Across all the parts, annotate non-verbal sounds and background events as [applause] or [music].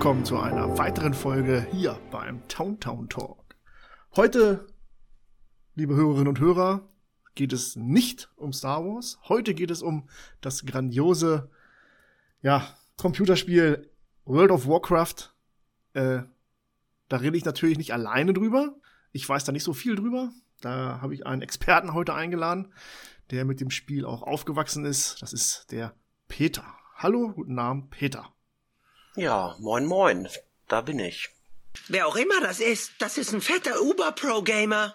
willkommen zu einer weiteren Folge hier beim Town Town Talk. Heute, liebe Hörerinnen und Hörer, geht es nicht um Star Wars. Heute geht es um das grandiose, ja, Computerspiel World of Warcraft. Äh, da rede ich natürlich nicht alleine drüber. Ich weiß da nicht so viel drüber. Da habe ich einen Experten heute eingeladen, der mit dem Spiel auch aufgewachsen ist. Das ist der Peter. Hallo, guten Abend, Peter. Ja, moin moin, da bin ich. Wer auch immer das ist, das ist ein fetter Uber-Pro-Gamer.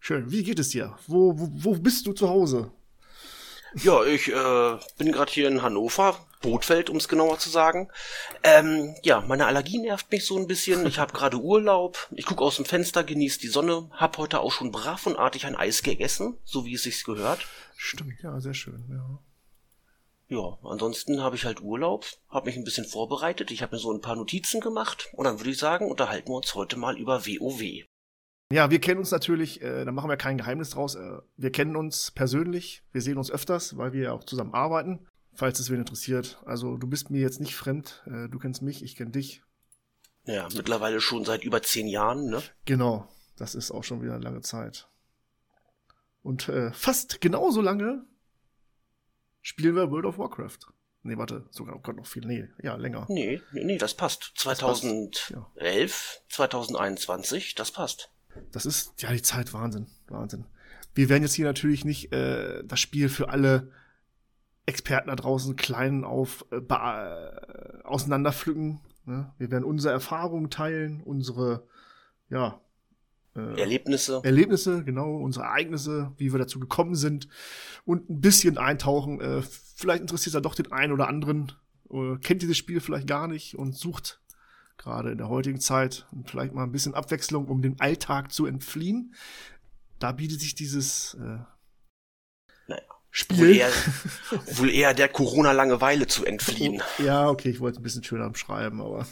Schön. Wie geht es dir? Wo, wo, wo bist du zu Hause? Ja, ich äh, bin gerade hier in Hannover, Bootfeld, um es genauer zu sagen. Ähm, ja, meine Allergie nervt mich so ein bisschen. Ich habe gerade Urlaub. Ich gucke aus dem Fenster, genieße die Sonne. Hab heute auch schon brav und artig ein Eis gegessen, so wie es sich gehört. Stimmt, ja, sehr schön. Ja. Ja, ansonsten habe ich halt Urlaub, habe mich ein bisschen vorbereitet. Ich habe mir so ein paar Notizen gemacht und dann würde ich sagen, unterhalten wir uns heute mal über WoW. Ja, wir kennen uns natürlich, äh, da machen wir kein Geheimnis draus. Äh, wir kennen uns persönlich, wir sehen uns öfters, weil wir ja auch zusammen arbeiten, falls es wen interessiert. Also du bist mir jetzt nicht fremd, äh, du kennst mich, ich kenne dich. Ja, mittlerweile schon seit über zehn Jahren, ne? Genau, das ist auch schon wieder eine lange Zeit. Und äh, fast genauso lange spielen wir World of Warcraft. Nee, warte, sogar, oh Gott, noch viel, nee, ja, länger. Nee, nee, nee, das passt. 2011, 2021, das passt. Das ist, ja, die Zeit, Wahnsinn, Wahnsinn. Wir werden jetzt hier natürlich nicht äh, das Spiel für alle Experten da draußen klein auf äh, äh, auseinanderpflücken. Ne? Wir werden unsere Erfahrungen teilen, unsere, ja, äh, Erlebnisse. Erlebnisse, genau, unsere Ereignisse, wie wir dazu gekommen sind und ein bisschen eintauchen. Äh, vielleicht interessiert er doch den einen oder anderen, äh, kennt dieses Spiel vielleicht gar nicht und sucht gerade in der heutigen Zeit vielleicht mal ein bisschen Abwechslung, um dem Alltag zu entfliehen. Da bietet sich dieses äh, Naja, Spiel. Wohl eher, [laughs] wohl eher der Corona-Langeweile zu entfliehen. ja, okay, ich wollte es ein bisschen schöner beschreiben, aber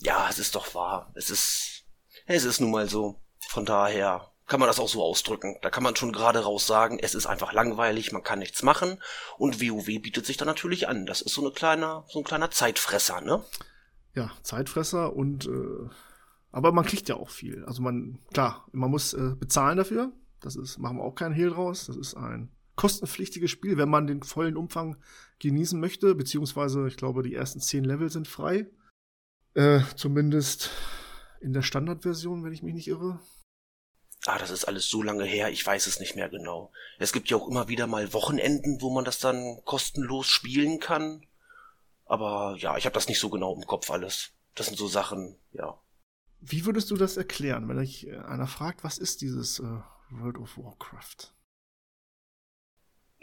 Ja, es ist doch wahr. Es ist, es ist nun mal so. Von daher kann man das auch so ausdrücken. Da kann man schon gerade raus sagen, es ist einfach langweilig, man kann nichts machen. Und WoW bietet sich da natürlich an. Das ist so eine kleiner, so ein kleiner Zeitfresser, ne? ja, Zeitfresser und äh, aber man kriegt ja auch viel. Also man, klar, man muss äh, bezahlen dafür. Das ist, machen wir auch keinen Hehl draus. Das ist ein kostenpflichtiges Spiel, wenn man den vollen Umfang genießen möchte, beziehungsweise ich glaube, die ersten zehn Level sind frei. Äh, zumindest in der Standardversion, wenn ich mich nicht irre. Ah, das ist alles so lange her, ich weiß es nicht mehr genau. Es gibt ja auch immer wieder mal Wochenenden, wo man das dann kostenlos spielen kann. Aber ja, ich habe das nicht so genau im Kopf alles. Das sind so Sachen, ja. Wie würdest du das erklären, wenn dich äh, einer fragt, was ist dieses äh, World of Warcraft?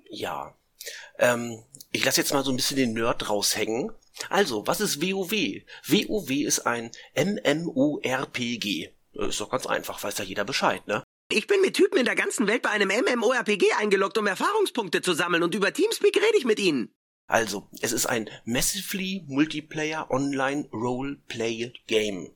Ja. Ähm, ich lasse jetzt mal so ein bisschen den Nerd raushängen. Also, was ist WoW? WoW ist ein MMORPG. Ist doch ganz einfach, weiß ja jeder Bescheid, ne? Ich bin mit Typen in der ganzen Welt bei einem MMORPG eingeloggt, um Erfahrungspunkte zu sammeln und über Teamspeak rede ich mit ihnen. Also, es ist ein Massively Multiplayer Online Roleplay Game.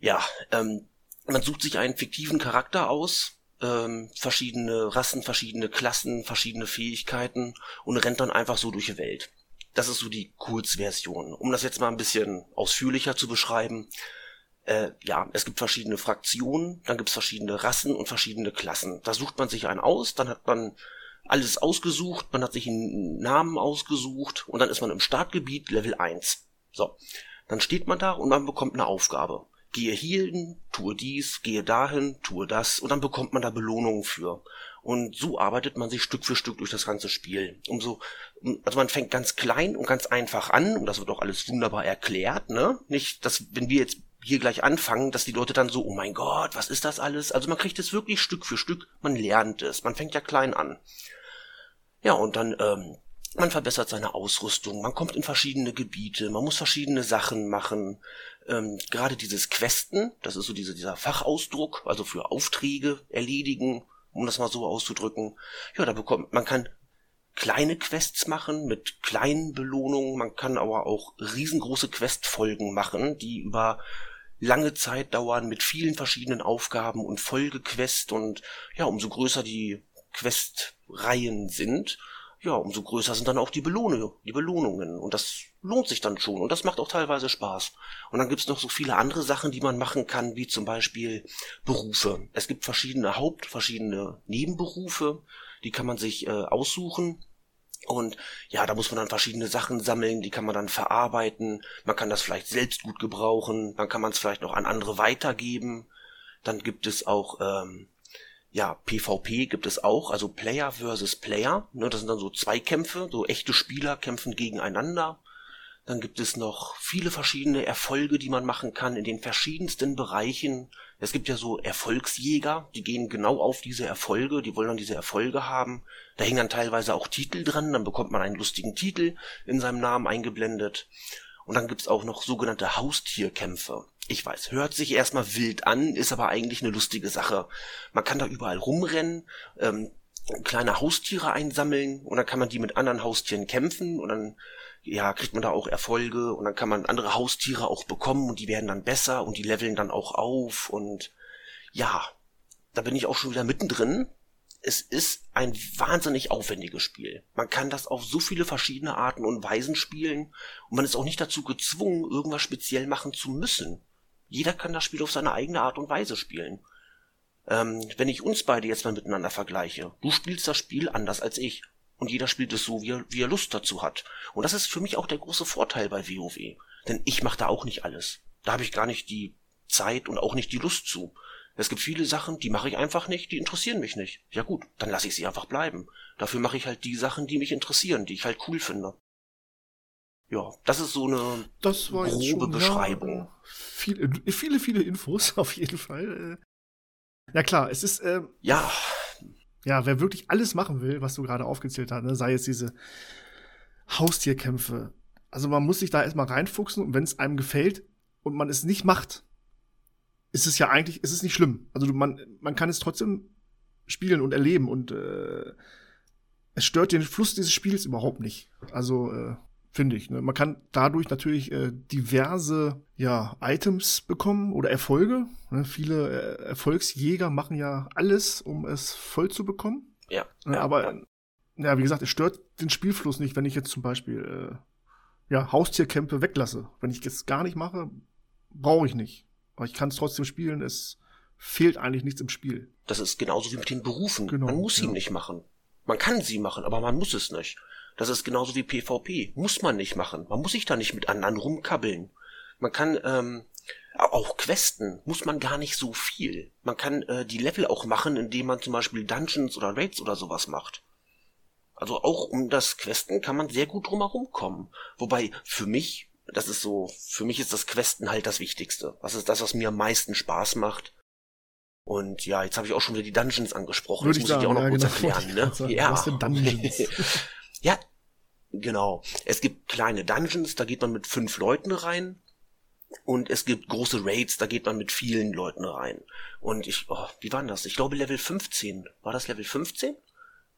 Ja, ähm, man sucht sich einen fiktiven Charakter aus, ähm, verschiedene Rassen, verschiedene Klassen, verschiedene Fähigkeiten und rennt dann einfach so durch die Welt. Das ist so die Kurzversion. Um das jetzt mal ein bisschen ausführlicher zu beschreiben, äh, ja, es gibt verschiedene Fraktionen, dann gibt es verschiedene Rassen und verschiedene Klassen. Da sucht man sich einen aus, dann hat man alles ausgesucht, man hat sich einen Namen ausgesucht und dann ist man im Startgebiet Level 1. So, dann steht man da und man bekommt eine Aufgabe. Gehe hierhin, tue dies, gehe dahin, tue das und dann bekommt man da Belohnungen für. Und so arbeitet man sich Stück für Stück durch das ganze Spiel. Umso, also man fängt ganz klein und ganz einfach an und das wird auch alles wunderbar erklärt, ne? Nicht, dass wenn wir jetzt hier gleich anfangen, dass die Leute dann so, oh mein Gott, was ist das alles? Also man kriegt es wirklich Stück für Stück, man lernt es, man fängt ja klein an. Ja, und dann, ähm, man verbessert seine Ausrüstung, man kommt in verschiedene Gebiete, man muss verschiedene Sachen machen. Ähm, Gerade dieses Questen, das ist so diese, dieser Fachausdruck, also für Aufträge erledigen, um das mal so auszudrücken. Ja, da bekommt man kann kleine Quests machen mit kleinen Belohnungen. Man kann aber auch riesengroße Questfolgen machen, die über lange Zeit dauern mit vielen verschiedenen Aufgaben und Folgequest und ja, umso größer die Questreihen sind, ja, umso größer sind dann auch die Belohne, die Belohnungen und das lohnt sich dann schon und das macht auch teilweise Spaß. Und dann gibt's noch so viele andere Sachen, die man machen kann, wie zum Beispiel Berufe. Es gibt verschiedene Haupt-, verschiedene Nebenberufe, die kann man sich äh, aussuchen und ja, da muss man dann verschiedene Sachen sammeln, die kann man dann verarbeiten. Man kann das vielleicht selbst gut gebrauchen, dann kann man es vielleicht noch an andere weitergeben. Dann gibt es auch, ähm, ja, PvP gibt es auch, also Player versus Player. Ne, das sind dann so Zweikämpfe, so echte Spieler kämpfen gegeneinander. Dann gibt es noch viele verschiedene Erfolge, die man machen kann in den verschiedensten Bereichen. Es gibt ja so Erfolgsjäger, die gehen genau auf diese Erfolge, die wollen dann diese Erfolge haben. Da hängen dann teilweise auch Titel dran, dann bekommt man einen lustigen Titel in seinem Namen eingeblendet. Und dann gibt's auch noch sogenannte Haustierkämpfe. Ich weiß, hört sich erstmal wild an, ist aber eigentlich eine lustige Sache. Man kann da überall rumrennen, ähm, kleine Haustiere einsammeln und dann kann man die mit anderen Haustieren kämpfen und dann ja, kriegt man da auch Erfolge und dann kann man andere Haustiere auch bekommen und die werden dann besser und die leveln dann auch auf und ja, da bin ich auch schon wieder mittendrin. Es ist ein wahnsinnig aufwendiges Spiel. Man kann das auf so viele verschiedene Arten und Weisen spielen und man ist auch nicht dazu gezwungen, irgendwas speziell machen zu müssen. Jeder kann das Spiel auf seine eigene Art und Weise spielen. Ähm, wenn ich uns beide jetzt mal miteinander vergleiche, du spielst das Spiel anders als ich und jeder spielt es so, wie er, wie er Lust dazu hat. Und das ist für mich auch der große Vorteil bei WoW. Denn ich mache da auch nicht alles. Da habe ich gar nicht die Zeit und auch nicht die Lust zu. Es gibt viele Sachen, die mache ich einfach nicht, die interessieren mich nicht. Ja gut, dann lasse ich sie einfach bleiben. Dafür mache ich halt die Sachen, die mich interessieren, die ich halt cool finde. Ja, das ist so eine das war grobe schon, Beschreibung. Ja, viele, viele, viele Infos [laughs] auf jeden Fall. Äh. Ja klar, es ist äh, ja ja, wer wirklich alles machen will, was du gerade aufgezählt hast, ne, sei es diese Haustierkämpfe. Also man muss sich da erstmal reinfuchsen und wenn es einem gefällt und man es nicht macht, ist es ja eigentlich, ist es nicht schlimm. Also man, man kann es trotzdem spielen und erleben und äh, es stört den Fluss dieses Spiels überhaupt nicht. Also äh, finde ich. Ne? Man kann dadurch natürlich äh, diverse ja, Items bekommen oder Erfolge. Ne? Viele äh, Erfolgsjäger machen ja alles, um es voll zu bekommen. Ja. Ne? ja Aber ja. ja, wie gesagt, es stört den Spielfluss nicht, wenn ich jetzt zum Beispiel äh, ja, Haustierkämpfe weglasse. Wenn ich jetzt gar nicht mache, brauche ich nicht. Aber ich kann es trotzdem spielen. Es fehlt eigentlich nichts im Spiel. Das ist genauso wie mit den Berufen. Genau, man muss sie nicht machen. Man kann sie machen, aber man muss es nicht. Das ist genauso wie PvP. Muss man nicht machen. Man muss sich da nicht mit anderen rumkabbeln. Man kann ähm, auch Questen muss man gar nicht so viel. Man kann äh, die Level auch machen, indem man zum Beispiel Dungeons oder Raids oder sowas macht. Also auch um das Questen kann man sehr gut drumherum kommen. Wobei für mich, das ist so, für mich ist das Questen halt das Wichtigste. Das ist das, was mir am meisten Spaß macht. Und ja, jetzt habe ich auch schon wieder die Dungeons angesprochen. Würde ich muss ich die auch noch sagen, kurz ja, erklären, genau. ne? Sagen, Ja. was denn Dungeons? [laughs] ja, genau. Es gibt kleine Dungeons, da geht man mit fünf Leuten rein. Und es gibt große Raids, da geht man mit vielen Leuten rein. Und ich, oh, wie war das? Ich glaube Level 15. War das Level 15?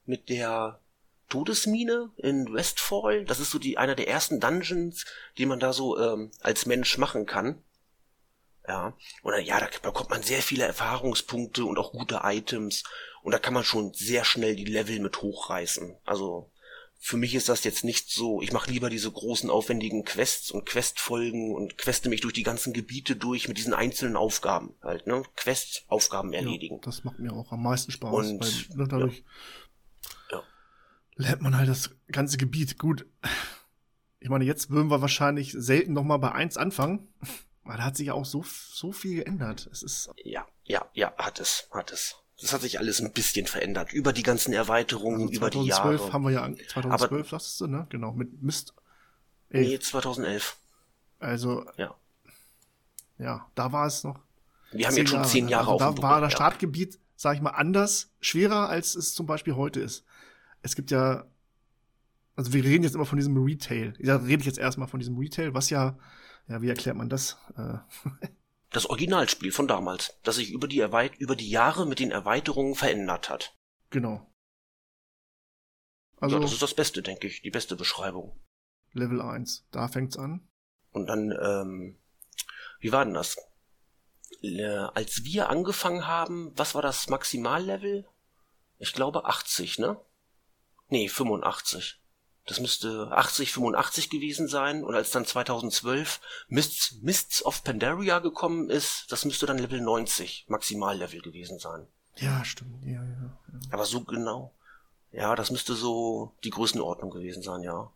Mit der Todesmine in Westfall. Das ist so die, einer der ersten Dungeons, die man da so ähm, als Mensch machen kann. Ja, und dann, ja, da bekommt man sehr viele Erfahrungspunkte und auch gute Items. Und da kann man schon sehr schnell die Level mit hochreißen. Also für mich ist das jetzt nicht so, ich mache lieber diese großen aufwendigen Quests und Questfolgen und queste mich durch die ganzen Gebiete durch mit diesen einzelnen Aufgaben halt, ne? Quests, Aufgaben erledigen. Ja, das macht mir auch am meisten Spaß. Und- weil, dadurch Ja. lernt man halt das ganze Gebiet. Gut, ich meine, jetzt würden wir wahrscheinlich selten noch mal bei eins anfangen. Weil da hat sich ja auch so, so viel geändert. Es ist, Ja, ja, ja, hat es, hat es. Das hat sich alles ein bisschen verändert. Über die ganzen Erweiterungen, also über die 2012 Jahre. haben wir ja, an- 2012 sagst du, ne? Genau, mit Mist. Nee, Elf. 2011. Also, Ja. ja, da war es noch. Wir haben jetzt schon zehn ne? Jahre also Da war Buckel, das ja. Startgebiet, sag ich mal, anders, schwerer, als es zum Beispiel heute ist. Es gibt ja, also wir reden jetzt immer von diesem Retail. Da rede ich jetzt erstmal von diesem Retail, was ja, ja, wie erklärt man das? Äh, [laughs] Das Originalspiel von damals, das sich über die, Erweit über die Jahre mit den Erweiterungen verändert hat. genau. Also ja, das ist das Beste, denke ich, die beste Beschreibung. Level 1, da fängt's an. Und dann, ähm, wie war denn das? Äh, als wir angefangen haben, was war das Maximallevel? Ich glaube 80, ne? Nee, 85. Das müsste 80, 85 gewesen sein. Und als dann 2012 Mists, Mists of Pandaria gekommen ist, das müsste dann Level 90 Maximallevel gewesen sein. Ja, stimmt. Ja, ja, ja. Aber so genau. Ja, das müsste so die Größenordnung gewesen sein, ja.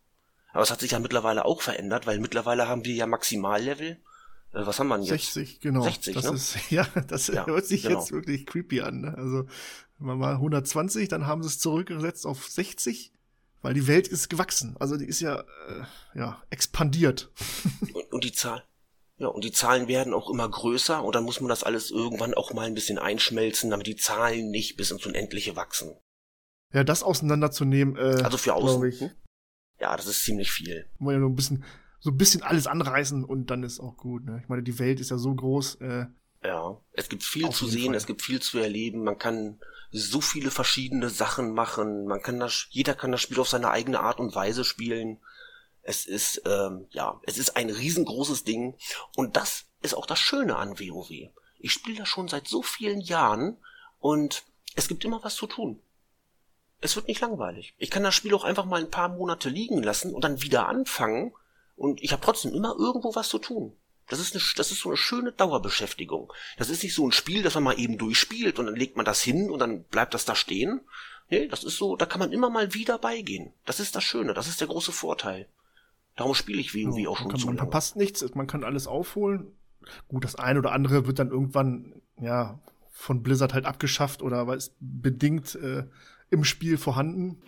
Aber es hat sich ja mittlerweile auch verändert, weil mittlerweile haben wir ja Maximallevel. Äh, was haben wir denn jetzt? 60, genau. 60, das ne? ist, [laughs] ja, das Ja, hört sich genau. jetzt wirklich creepy an. Ne? Also, wenn man mal 120, dann haben sie es zurückgesetzt auf 60, weil die Welt ist gewachsen. Also, die ist ja, äh, ja, expandiert. [laughs] Und, und die Zahl. Ja, und die Zahlen werden auch immer größer und dann muss man das alles irgendwann auch mal ein bisschen einschmelzen, damit die Zahlen nicht bis ins Unendliche wachsen. Ja, das auseinanderzunehmen, äh, Also für außen. ich, hm? Ja, das ist ziemlich viel. muss ja nur ein bisschen, so ein bisschen alles anreißen und dann ist auch gut. Ne? Ich meine, die Welt ist ja so groß. Äh, Ja, es gibt viel zu sehen, Fall. es gibt viel zu erleben, man kann so viele verschiedene Sachen machen, man kann das, jeder kann das Spiel auf seine eigene Art und Weise spielen. Es ist, ähm, ja, es ist ein riesengroßes Ding und das ist auch das Schöne an WoW. Ich spiele das schon seit so vielen Jahren und es gibt immer was zu tun. Es wird nicht langweilig. Ich kann das Spiel auch einfach mal ein paar Monate liegen lassen und dann wieder anfangen und ich habe trotzdem immer irgendwo was zu tun. Das ist, eine, das ist so eine schöne Dauerbeschäftigung. Das ist nicht so ein Spiel, das man mal eben durchspielt und dann legt man das hin und dann bleibt das da stehen. Nee, das ist so, da kann man immer mal wieder beigehen. Das ist das Schöne, das ist der große Vorteil. Darum spiele ich WoW Ja, auch man, schon kann, zu man lange. verpasst nichts, man kann alles aufholen. Gut, das eine oder andere wird dann irgendwann, ja, von Blizzard halt abgeschafft oder weil es bedingt äh, im Spiel vorhanden.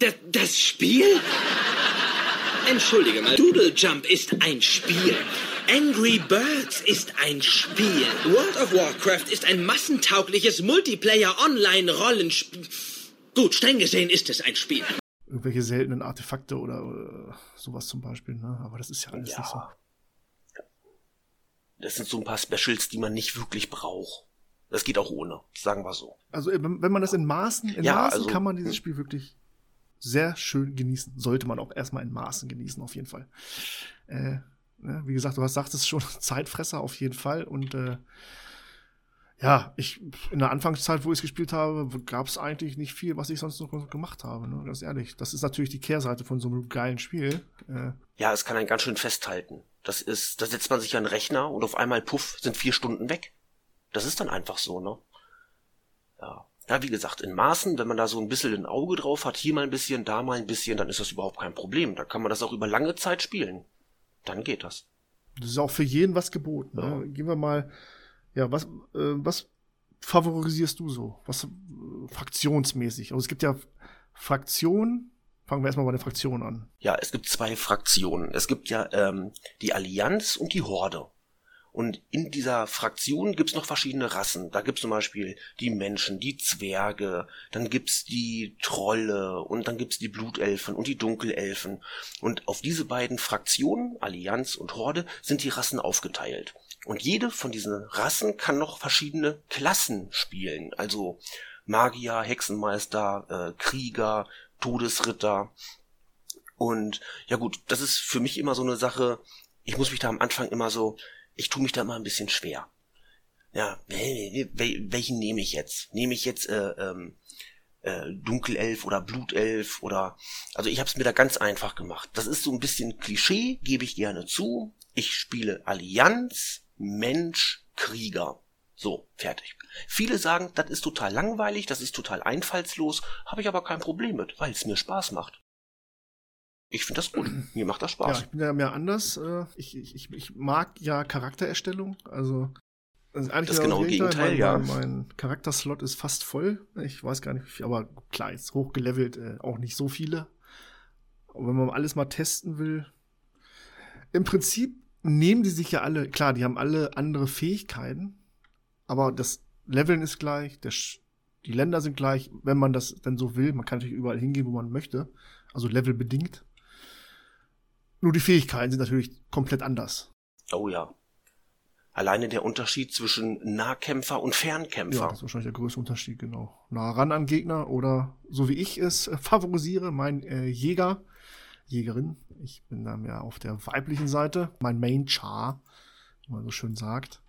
Das, das Spiel? Entschuldige mal, Doodle Jump ist ein Spiel. Angry Birds ist ein Spiel. World of Warcraft ist ein massentaugliches Multiplayer-Online-Rollenspiel. Gut, streng gesehen ist es ein Spiel. Irgendwelche seltenen Artefakte oder äh, sowas zum Beispiel, ne? Aber das ist ja alles Ja. nicht so. Das sind so ein paar Specials, die man nicht wirklich braucht. Das geht auch ohne, sagen wir so. Also wenn, wenn man das in Maßen, in Ja, Maßen also- kann man dieses Spiel wirklich sehr schön genießen. Sollte man auch erstmal in Maßen genießen, auf jeden Fall. Äh, ne, wie gesagt, du hast sagtest schon, [laughs] Zeitfresser auf jeden Fall. Und äh, ja, ich in der Anfangszeit, wo ich es gespielt habe, gab es eigentlich nicht viel, was ich sonst noch gemacht habe. Ne? Ganz ehrlich. Das ist natürlich die Kehrseite von so einem geilen Spiel. Äh, Ja, es kann einen ganz schön festhalten. Das ist, da setzt man sich an den Rechner und auf einmal, puff, sind vier Stunden weg. Das ist dann einfach so, ne? Ja. Ja, wie gesagt, in Maßen, wenn man da so ein bisschen ein Auge drauf hat, hier mal ein bisschen, da mal ein bisschen, dann ist das überhaupt kein Problem. Da kann man das auch über lange Zeit spielen. Dann geht das. Das ist auch für jeden was geboten. Ne? Gehen wir mal, ja, was, äh, was favorisierst du so? Was äh, fraktionsmäßig? Also es gibt ja Fraktionen. Fangen wir erstmal bei der Fraktion an. Ja, es gibt zwei Fraktionen. Es gibt ja ähm, die Allianz und die Horde. Und in dieser Fraktion gibt's noch verschiedene Rassen. Da gibt's zum Beispiel die Menschen, die Zwerge, dann gibt's die Trolle und dann gibt's die Blutelfen und die Dunkelelfen. Und auf diese beiden Fraktionen, Allianz und Horde, sind die Rassen aufgeteilt. Und jede von diesen Rassen kann noch verschiedene Klassen spielen. Also Magier, Hexenmeister, äh, Krieger, Todesritter. Und ja gut, das ist für mich immer so eine Sache, ich muss mich da am Anfang immer so, ich tue mich da immer ein bisschen schwer. Ja, wel- wel- welchen nehme ich jetzt? Nehme ich jetzt äh, ähm, äh, Dunkelelf oder Blutelf oder also ich habe es mir da ganz einfach gemacht. Das ist so ein bisschen Klischee, gebe ich gerne zu. Ich spiele Allianz, Mensch, Krieger. So, fertig. Viele sagen, das ist total langweilig, das ist total einfallslos, habe ich aber kein Problem mit, weil es mir Spaß macht. Ich finde das gut. [clears throat] Mir macht das Ja, Spaß. ich bin ja mehr anders. Äh, ich, ich, ich, mag ja Charaktererstellung. Also das ist eigentlich Das genau genaue Gegenteil, mein, ja. Mein, mein Charakterslot ist fast voll. Ich weiß gar nicht, wie viel, aber klar, ist hochgelevelt, äh, auch nicht so viele. Und wenn man alles mal testen will, im Prinzip nehmen die sich ja alle, klar, die haben alle andere Fähigkeiten, aber das Leveln ist gleich, der, die Länder sind gleich, wenn man das denn so will. Man kann natürlich überall hingehen, wo man möchte, also levelbedingt. Nur die Fähigkeiten sind natürlich komplett anders. Oh ja. Alleine der Unterschied zwischen Nahkämpfer und Fernkämpfer. Ja, das ist wahrscheinlich der größte Unterschied, genau. Nah ran an Gegner oder so wie ich es äh, favorisiere, mein äh, Jäger, Jägerin. Ich bin dann ja auf der weiblichen Seite. Mein Main Char, wie man so schön sagt.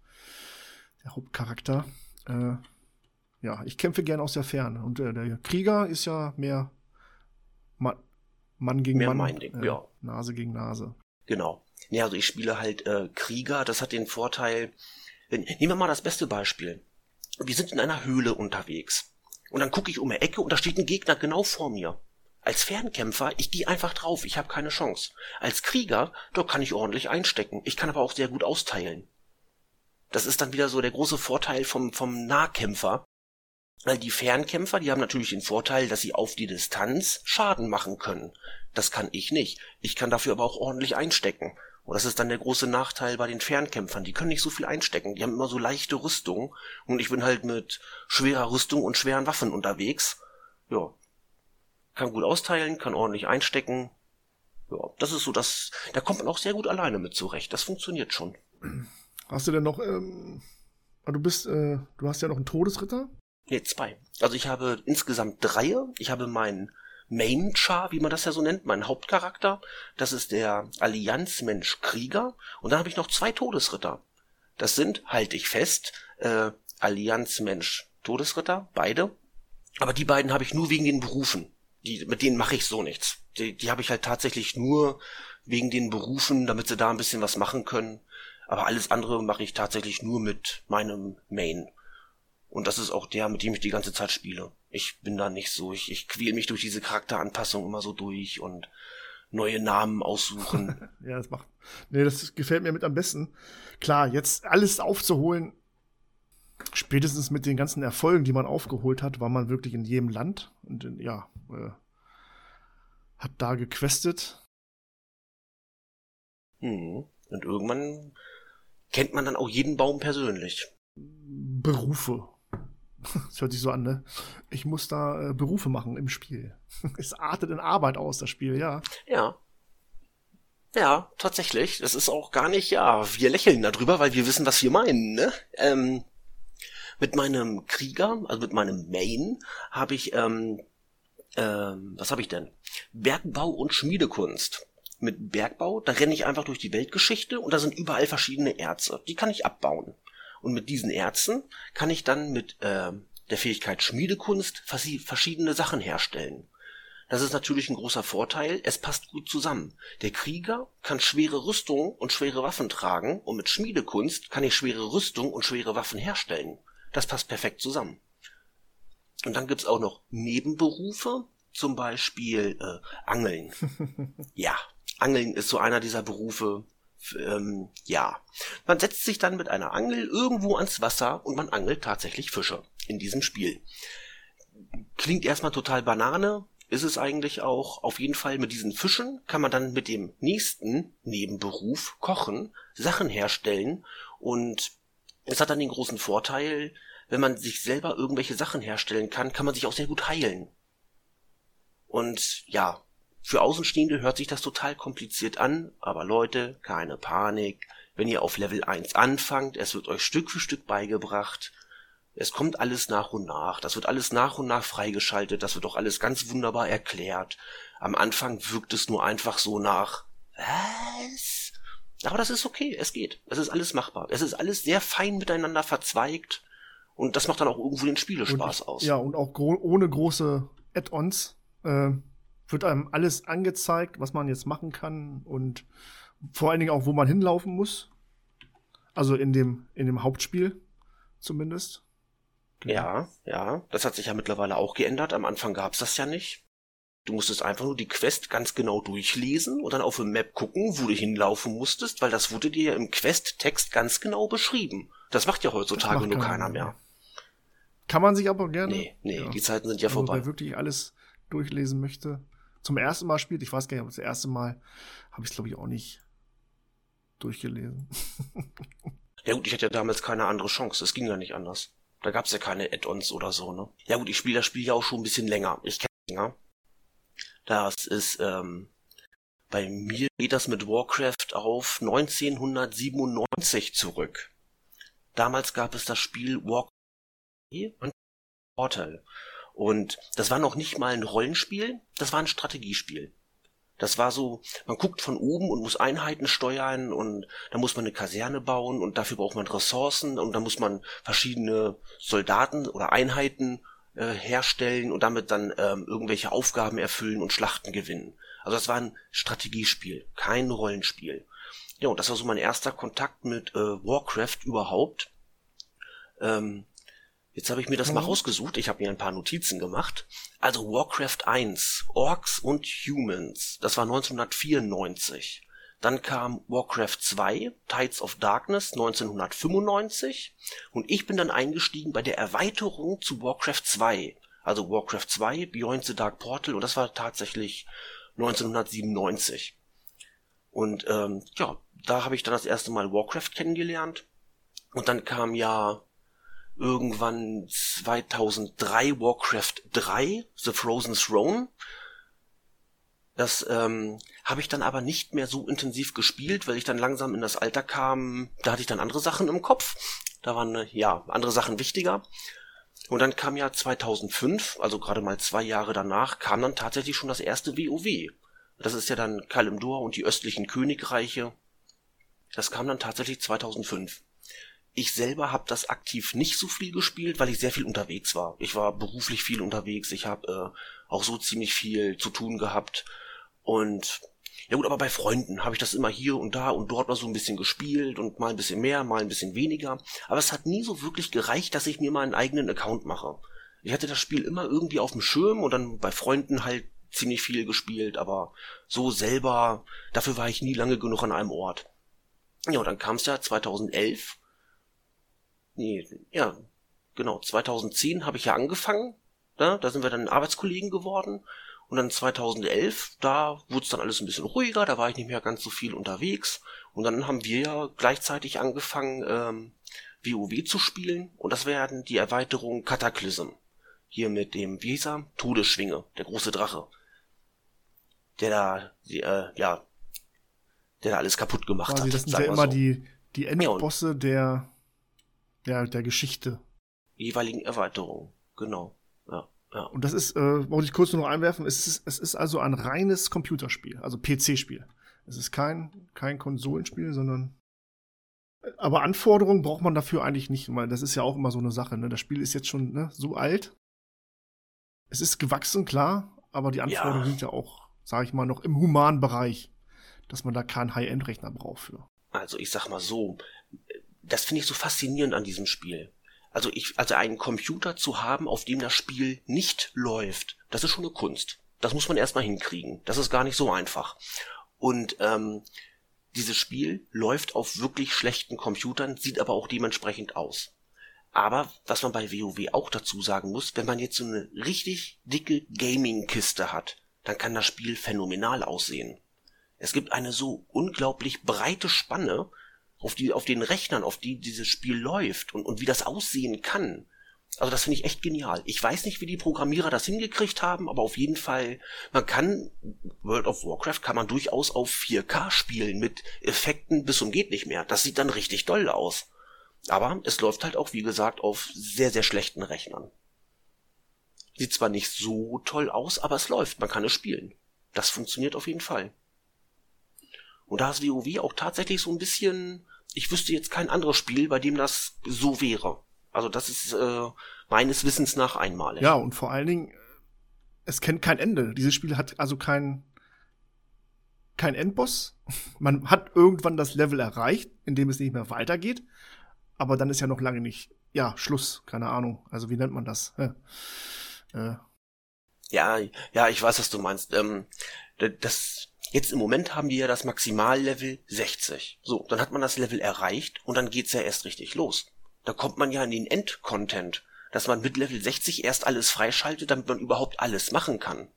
Der Hauptcharakter. Äh, ja, ich kämpfe gern aus der Ferne. Und äh, der Krieger ist ja mehr Mann gegen Mehr Mann. mein Ding, äh, ja. Nase gegen Nase. Genau. Ja, also ich spiele halt äh, Krieger. Das hat den Vorteil. Wenn, nehmen wir mal das beste Beispiel. Wir sind in einer Höhle unterwegs. Und dann gucke ich um die Ecke und da steht ein Gegner genau vor mir. Als Fernkämpfer, ich gehe einfach drauf, ich habe keine Chance. Als Krieger, da kann ich ordentlich einstecken. Ich kann aber auch sehr gut austeilen. Das ist dann wieder so der große Vorteil vom, vom Nahkämpfer. Weil die Fernkämpfer, die haben natürlich den Vorteil, dass sie auf die Distanz Schaden machen können. Das kann ich nicht. Ich kann dafür aber auch ordentlich einstecken. Und das ist dann der große Nachteil bei den Fernkämpfern. Die können nicht so viel einstecken. Die haben immer so leichte Rüstung. Und ich bin halt mit schwerer Rüstung und schweren Waffen unterwegs. Ja. Kann gut austeilen, kann ordentlich einstecken. Ja, das ist so das, da kommt man auch sehr gut alleine mit zurecht. Das funktioniert schon. Hast du denn noch, ähm, ah, du bist, äh, du hast ja noch einen Todesritter? Nee, zwei. Also ich habe insgesamt drei. Ich habe meinen Main Char, wie man das ja so nennt, meinen Hauptcharakter. Das ist der Allianzmensch Krieger. Und dann habe ich noch zwei Todesritter. Das sind, halte ich fest, äh, Allianzmensch Todesritter, beide. Aber die beiden habe ich nur wegen den Berufen. Die, mit denen mache ich so nichts. Die, die habe ich halt tatsächlich nur wegen den Berufen, damit sie da ein bisschen was machen können. Aber alles andere mache ich tatsächlich nur mit meinem Main. Und das ist auch der, mit dem ich die ganze Zeit spiele. Ich bin da nicht so, ich, ich quäl mich durch diese Charakteranpassung immer so durch und neue Namen aussuchen. [laughs] Ja, das macht. Nee, das gefällt mir mit am besten. Klar, jetzt alles aufzuholen, spätestens mit den ganzen Erfolgen, die man aufgeholt hat, war man wirklich in jedem Land und in, ja, äh, hat da gequestet. hm. Und irgendwann kennt man dann auch jeden Baum persönlich. Berufe. Das hört sich so an, ne? Ich muss da äh, Berufe machen im Spiel. [laughs] Es artet in Arbeit aus, das Spiel, ja. Ja. Ja, tatsächlich. Das ist auch gar nicht, ja, wir lächeln darüber, weil wir wissen, was wir meinen, ne? Ähm, mit meinem Krieger, also mit meinem Main, habe ich, ähm, ähm, was habe ich denn? Bergbau und Schmiedekunst. Mit Bergbau, da renne ich einfach durch die Weltgeschichte und da sind überall verschiedene Erze. Die kann ich abbauen. Und mit diesen Erzen kann ich dann mit äh, der Fähigkeit Schmiedekunst verschiedene Sachen herstellen. Das ist natürlich ein großer Vorteil, es passt gut zusammen. Der Krieger kann schwere Rüstung und schwere Waffen tragen und mit Schmiedekunst kann ich schwere Rüstung und schwere Waffen herstellen. Das passt perfekt zusammen. Und dann gibt's auch noch Nebenberufe, zum Beispiel äh, Angeln. [laughs] ja, Angeln ist so einer dieser Berufe. Ähm, ja, man setzt sich dann mit einer Angel irgendwo ans Wasser und man angelt tatsächlich Fische in diesem Spiel. Klingt erstmal total Banane, ist es eigentlich auch. Auf jeden Fall mit diesen Fischen kann man dann mit dem nächsten Nebenberuf kochen, Sachen herstellen und es hat dann den großen Vorteil, wenn man sich selber irgendwelche Sachen herstellen kann, kann man sich auch sehr gut heilen. Und ja, für Außenstehende hört sich das total kompliziert an, aber Leute, keine Panik. Wenn ihr auf Level 1 anfangt, es wird euch Stück für Stück beigebracht. Es kommt alles nach und nach. Das wird alles nach und nach freigeschaltet. Das wird auch alles ganz wunderbar erklärt. Am Anfang wirkt es nur einfach so nach. Was? Aber das ist okay. Es geht. Es ist alles machbar. Es ist alles sehr fein miteinander verzweigt. Und das macht dann auch irgendwo den Spielespaß und, aus. Ja, und auch gro ohne große Add-ons äh, wird einem alles angezeigt, was man jetzt machen kann und vor allen Dingen auch, wo man hinlaufen muss. Also in dem, in dem Hauptspiel zumindest. Ja, ja, das hat sich ja mittlerweile auch geändert. Am Anfang gab's das ja nicht. Du musstest einfach nur die Quest ganz genau durchlesen und dann auf dem Map gucken, wo du hinlaufen musstest, weil das wurde dir ja im Quest-Text ganz genau beschrieben. Das macht ja heutzutage macht nur keiner keiner mehr. mehr. Kann man sich aber gerne. Nee, nee, Ja. die Zeiten sind ja Also, vorbei. wer wirklich alles durchlesen möchte, zum ersten Mal spielt, ich weiß gar nicht, aber das erste Mal habe ich es, glaube ich, auch nicht durchgelesen. [laughs] Ja gut, ich hatte ja damals keine andere Chance. Es ging ja nicht anders. Da gab's ja keine Add-ons oder so, ne? Ja gut, ich spiele das Spiel ja auch schon ein bisschen länger. Ich kenne länger. Das ist, ähm, bei mir geht das mit Warcraft auf 1997 zurück. damals gab es das Spiel Walk und Portal. Und das war noch nicht mal ein Rollenspiel, das war ein Strategiespiel. Das war so, man guckt von oben und muss Einheiten steuern und da muss man eine Kaserne bauen und dafür braucht man Ressourcen und da muss man verschiedene Soldaten oder Einheiten äh, herstellen und damit dann ähm, irgendwelche Aufgaben erfüllen und Schlachten gewinnen. Also das war ein Strategiespiel, kein Rollenspiel. Ja, und das war so mein erster Kontakt mit äh, Warcraft überhaupt. Ähm, Jetzt habe ich mir das mhm. mal rausgesucht. Ich habe mir ein paar Notizen gemacht. Also Warcraft 1, Orcs und Humans. Das war 1994. Dann kam Warcraft 2, Tides of Darkness 1995. Und ich bin dann eingestiegen bei der Erweiterung zu Warcraft 2. Also Warcraft 2, Beyond the Dark Portal. Und das war tatsächlich 1997. Und ähm, ja, da habe ich dann das erste Mal Warcraft kennengelernt. Und dann kam ja irgendwann 2003 Warcraft 3, The Frozen Throne. Das ähm, habe ich dann aber nicht mehr so intensiv gespielt, weil ich dann langsam in das Alter kam. Da hatte ich dann andere Sachen im Kopf. Da waren ja andere Sachen wichtiger. Und dann kam ja 2005, also gerade mal zwei Jahre danach, kam dann tatsächlich schon das erste WoW. Das ist ja dann Kalimdor und die östlichen Königreiche. Das kam dann tatsächlich 2005. Ich selber habe das aktiv nicht so viel gespielt, weil ich sehr viel unterwegs war. Ich war beruflich viel unterwegs, ich habe äh, auch so ziemlich viel zu tun gehabt. Und ja gut, aber bei Freunden habe ich das immer hier und da und dort mal so ein bisschen gespielt und mal ein bisschen mehr, mal ein bisschen weniger. Aber es hat nie so wirklich gereicht, dass ich mir mal einen eigenen Account mache. Ich hatte das Spiel immer irgendwie auf dem Schirm und dann bei Freunden halt ziemlich viel gespielt, aber so selber, dafür war ich nie lange genug an einem Ort. Ja, und dann kam es ja 2011 nee, ja, genau, 2010 habe ich ja angefangen, da, da sind wir dann Arbeitskollegen geworden und dann 2011, da wurde es dann alles ein bisschen ruhiger, da war ich nicht mehr ganz so viel unterwegs und dann haben wir ja gleichzeitig angefangen, ähm, WoW zu spielen und das werden die Erweiterung Cataclysm. Hier mit dem, wie hieß er? Todesschwinge, der große Drache. Der da, die, äh, ja, der da alles kaputt gemacht Quasi, hat. Das sind ja immer so. die, die Endbosse der der, der Geschichte. Jeweiligen Erweiterungen, genau. Ja, ja. Und das ist, äh, wollte ich kurz nur noch einwerfen, es ist, es ist also ein reines Computerspiel, also PC-Spiel. Es ist kein, kein Konsolenspiel, sondern. Aber Anforderungen braucht man dafür eigentlich nicht, weil das ist ja auch immer so eine Sache. Ne? Das Spiel ist jetzt schon ne, so alt. Es ist gewachsen, klar, aber die Anforderungen ja. sind ja auch, sage ich mal, noch im humanen Bereich, dass man da keinen High-End-Rechner braucht für. Also ich sag mal so, das finde ich so faszinierend an diesem Spiel. Also ich, also einen Computer zu haben, auf dem das Spiel nicht läuft, das ist schon eine Kunst. Das muss man erstmal hinkriegen. Das ist gar nicht so einfach. Und ähm, dieses Spiel läuft auf wirklich schlechten Computern, sieht aber auch dementsprechend aus. Aber was man bei WoW auch dazu sagen muss, wenn man jetzt so eine richtig dicke Gaming-Kiste hat, dann kann das Spiel phänomenal aussehen. Es gibt eine so unglaublich breite Spanne auf die, auf den Rechnern, auf die dieses Spiel läuft und, und wie das aussehen kann. Also das finde ich echt genial. Ich weiß nicht, wie die Programmierer das hingekriegt haben, aber auf jeden Fall, man kann, World of Warcraft kann man durchaus auf 4K spielen mit Effekten bis zum geht nicht mehr. Das sieht dann richtig doll aus. Aber es läuft halt auch, wie gesagt, auf sehr, sehr schlechten Rechnern. Sieht zwar nicht so toll aus, aber es läuft, man kann es spielen. Das funktioniert auf jeden Fall. Und da ist WoW auch tatsächlich so ein bisschen, ich wüsste jetzt kein anderes Spiel, bei dem das so wäre. Also das ist äh, meines Wissens nach einmalig. Ja, und vor allen Dingen, es kennt kein Ende. Dieses Spiel hat also kein, kein Endboss. [laughs] Man hat irgendwann das Level erreicht, in dem es nicht mehr weitergeht. Aber dann ist ja noch lange nicht, ja, Schluss, keine Ahnung. Also wie nennt man das? Äh. Ja, ja, ich weiß, was du meinst. Ähm, das, Jetzt im Moment haben wir ja das Maximallevel 60. So, dann hat man das Level erreicht und dann geht's ja erst richtig los. Da kommt man ja in den Endcontent, dass man mit Level 60 erst alles freischaltet, damit man überhaupt alles machen kann.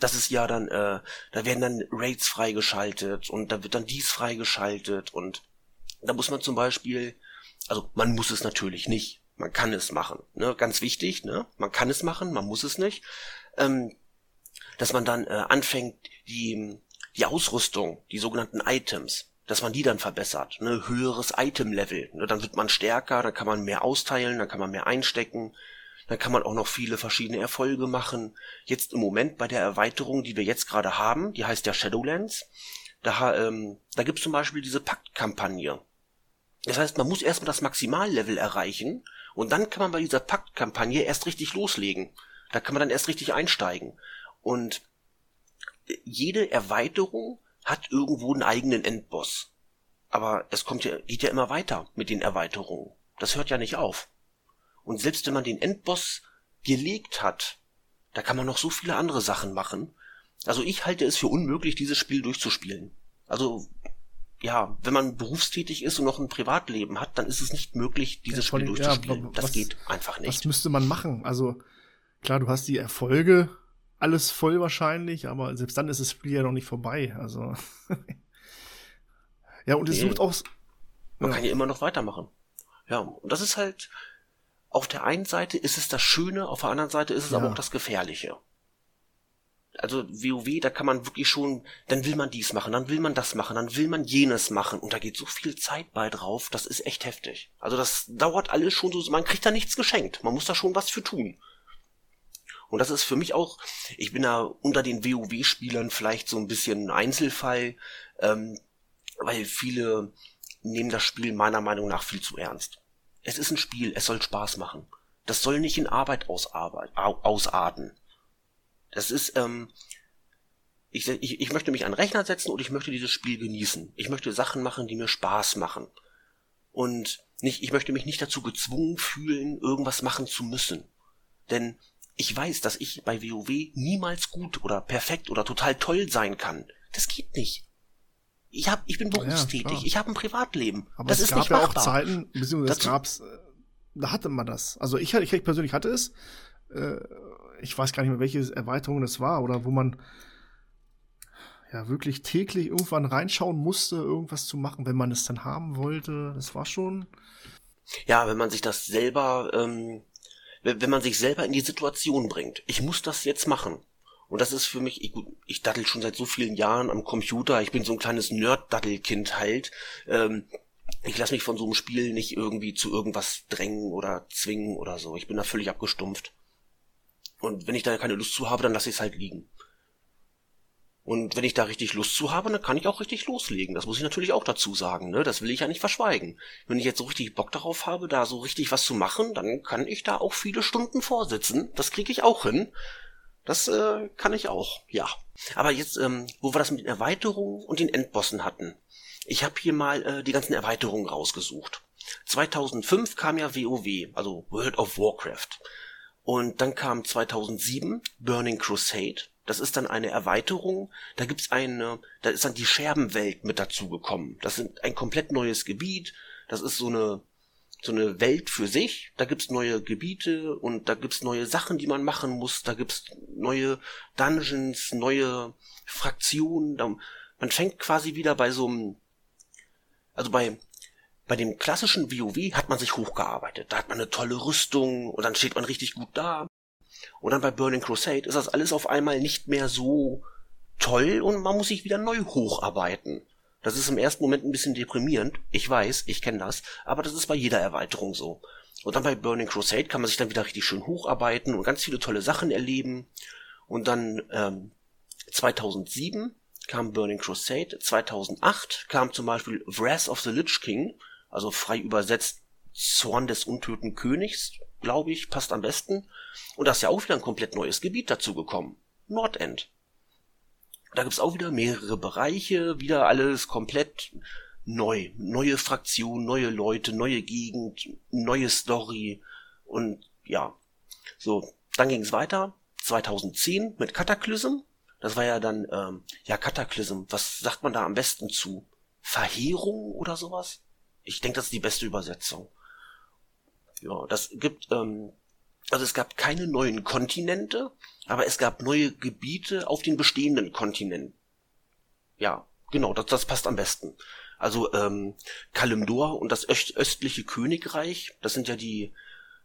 Das ist ja dann, äh, da werden dann Raids freigeschaltet und da wird dann dies freigeschaltet und da muss man zum Beispiel, also man muss es natürlich nicht, man kann es machen, ne, ganz wichtig, ne, man kann es machen, man muss es nicht. Ähm, dass man dann äh, anfängt, die, die Ausrüstung, die sogenannten Items, dass man die dann verbessert. Ne? Höheres Item-Level. Ne? Dann wird man stärker, dann kann man mehr austeilen, dann kann man mehr einstecken. Dann kann man auch noch viele verschiedene Erfolge machen. Jetzt im Moment bei der Erweiterung, die wir jetzt gerade haben, die heißt ja Shadowlands, da, ähm, da gibt es zum Beispiel diese Paktkampagne. Das heißt, man muss erstmal das Maximallevel erreichen und dann kann man bei dieser Paktkampagne erst richtig loslegen. Da kann man dann erst richtig einsteigen. Und jede Erweiterung hat irgendwo einen eigenen Endboss. Aber es kommt ja, geht ja immer weiter mit den Erweiterungen. Das hört ja nicht auf. Und selbst wenn man den Endboss gelegt hat, da kann man noch so viele andere Sachen machen. Also ich halte es für unmöglich, dieses Spiel durchzuspielen. Also ja, wenn man berufstätig ist und noch ein Privatleben hat, dann ist es nicht möglich, dieses ja, Spiel durchzuspielen. Ja, das geht einfach nicht. Was müsste man machen? Also klar, du hast die Erfolge, alles voll wahrscheinlich, aber selbst dann ist das Spiel ja noch nicht vorbei. Also [laughs] ja, und es nee. sucht auch. Man ja. kann ja immer noch weitermachen. Ja, und das ist halt. Auf der einen Seite ist es das Schöne, auf der anderen Seite ist es ja. aber auch das Gefährliche also WoW, da kann man wirklich schon, dann will man dies machen, dann will man das machen, dann will man jenes machen und da geht so viel Zeit bei drauf, das ist echt heftig. Also das dauert alles schon so, man kriegt da nichts geschenkt, man muss da schon was für tun. Und das ist für mich auch, ich bin da unter den WoW-Spielern vielleicht so ein bisschen ein Einzelfall, ähm, weil viele nehmen das Spiel meiner Meinung nach viel zu ernst. Es ist ein Spiel, es soll Spaß machen. Das soll nicht in Arbeit ausarten. Das ist, ähm, ich, ich, ich möchte mich an den Rechner setzen und ich möchte dieses Spiel genießen. Ich möchte Sachen machen, die mir Spaß machen. Und nicht, ich möchte mich nicht dazu gezwungen fühlen, irgendwas machen zu müssen. Denn ich weiß, dass ich bei WoW niemals gut oder perfekt oder total toll sein kann. Das geht nicht. Ich hab, ich bin berufstätig, ja, ich habe ein Privatleben. Aber das es ist gab ja auch Zeiten, beziehungsweise es gab's, äh, da hatte man das. Also ich, ich persönlich hatte es, äh, ich weiß gar nicht mehr, welche Erweiterung das war oder wo man ja wirklich täglich irgendwann reinschauen musste, irgendwas zu machen, wenn man es dann haben wollte. Das war schon. Ja, wenn man sich das selber, ähm, wenn man sich selber in die Situation bringt. Ich muss das jetzt machen. Und das ist für mich, ich, ich dattel schon seit so vielen Jahren am Computer. Ich bin so ein kleines Nerd-Dattelkind halt. Ähm, ich lasse mich von so einem Spiel nicht irgendwie zu irgendwas drängen oder zwingen oder so. Ich bin da völlig abgestumpft. Und wenn ich da keine Lust zu habe, dann lasse ich es halt liegen. Und wenn ich da richtig Lust zu habe, dann kann ich auch richtig loslegen. Das muss ich natürlich auch dazu sagen, ne? Das will ich ja nicht verschweigen. Wenn ich jetzt so richtig Bock darauf habe, da so richtig was zu machen, dann kann ich da auch viele Stunden vorsitzen. Das kriege ich auch hin. Das äh, kann ich auch, ja. Aber jetzt, ähm, wo wir das mit den Erweiterungen und den Endbossen hatten. Ich habe hier mal äh, die ganzen Erweiterungen rausgesucht. 2005 kam ja WoW, also World of Warcraft. Und dann kam 2007 Burning Crusade. Das ist dann eine Erweiterung. Da gibt's eine, da ist dann die Scherbenwelt mit dazugekommen. Das ist ein komplett neues Gebiet. Das ist so eine, so eine Welt für sich. Da gibt's neue Gebiete und da gibt's neue Sachen, die man machen muss. Da gibt's neue Dungeons, neue Fraktionen. Da, man fängt quasi wieder bei so einem, also bei bei dem klassischen WoW hat man sich hochgearbeitet. Da hat man eine tolle Rüstung und dann steht man richtig gut da. Und dann bei Burning Crusade ist das alles auf einmal nicht mehr so toll und man muss sich wieder neu hocharbeiten. Das ist im ersten Moment ein bisschen deprimierend. Ich weiß, ich kenne das, aber das ist bei jeder Erweiterung so. Und dann bei Burning Crusade kann man sich dann wieder richtig schön hocharbeiten und ganz viele tolle Sachen erleben. Und dann ähm, 2007 kam Burning Crusade, 2008 kam zum Beispiel Wrath of the Lich King also frei übersetzt Zorn des untöten Königs, glaube ich, passt am besten. Und da ist ja auch wieder ein komplett neues Gebiet dazugekommen. Nordend. Da gibt's auch wieder mehrere Bereiche, wieder alles komplett neu. Neue Fraktion, neue Leute, neue Gegend, neue Story. Und ja, so, dann ging's weiter. 2010 mit Cataclysm. Das war ja dann, ähm, ja, Cataclysm. Was sagt man da am besten zu? Verheerung oder sowas? Ich denke, das ist die beste Übersetzung. Ja, das gibt, ähm, also es gab keine neuen Kontinente, aber es gab neue Gebiete auf den bestehenden Kontinenten. Ja, genau, das, das passt am besten. Also ähm, Kalimdor und das östliche Königreich, das sind ja die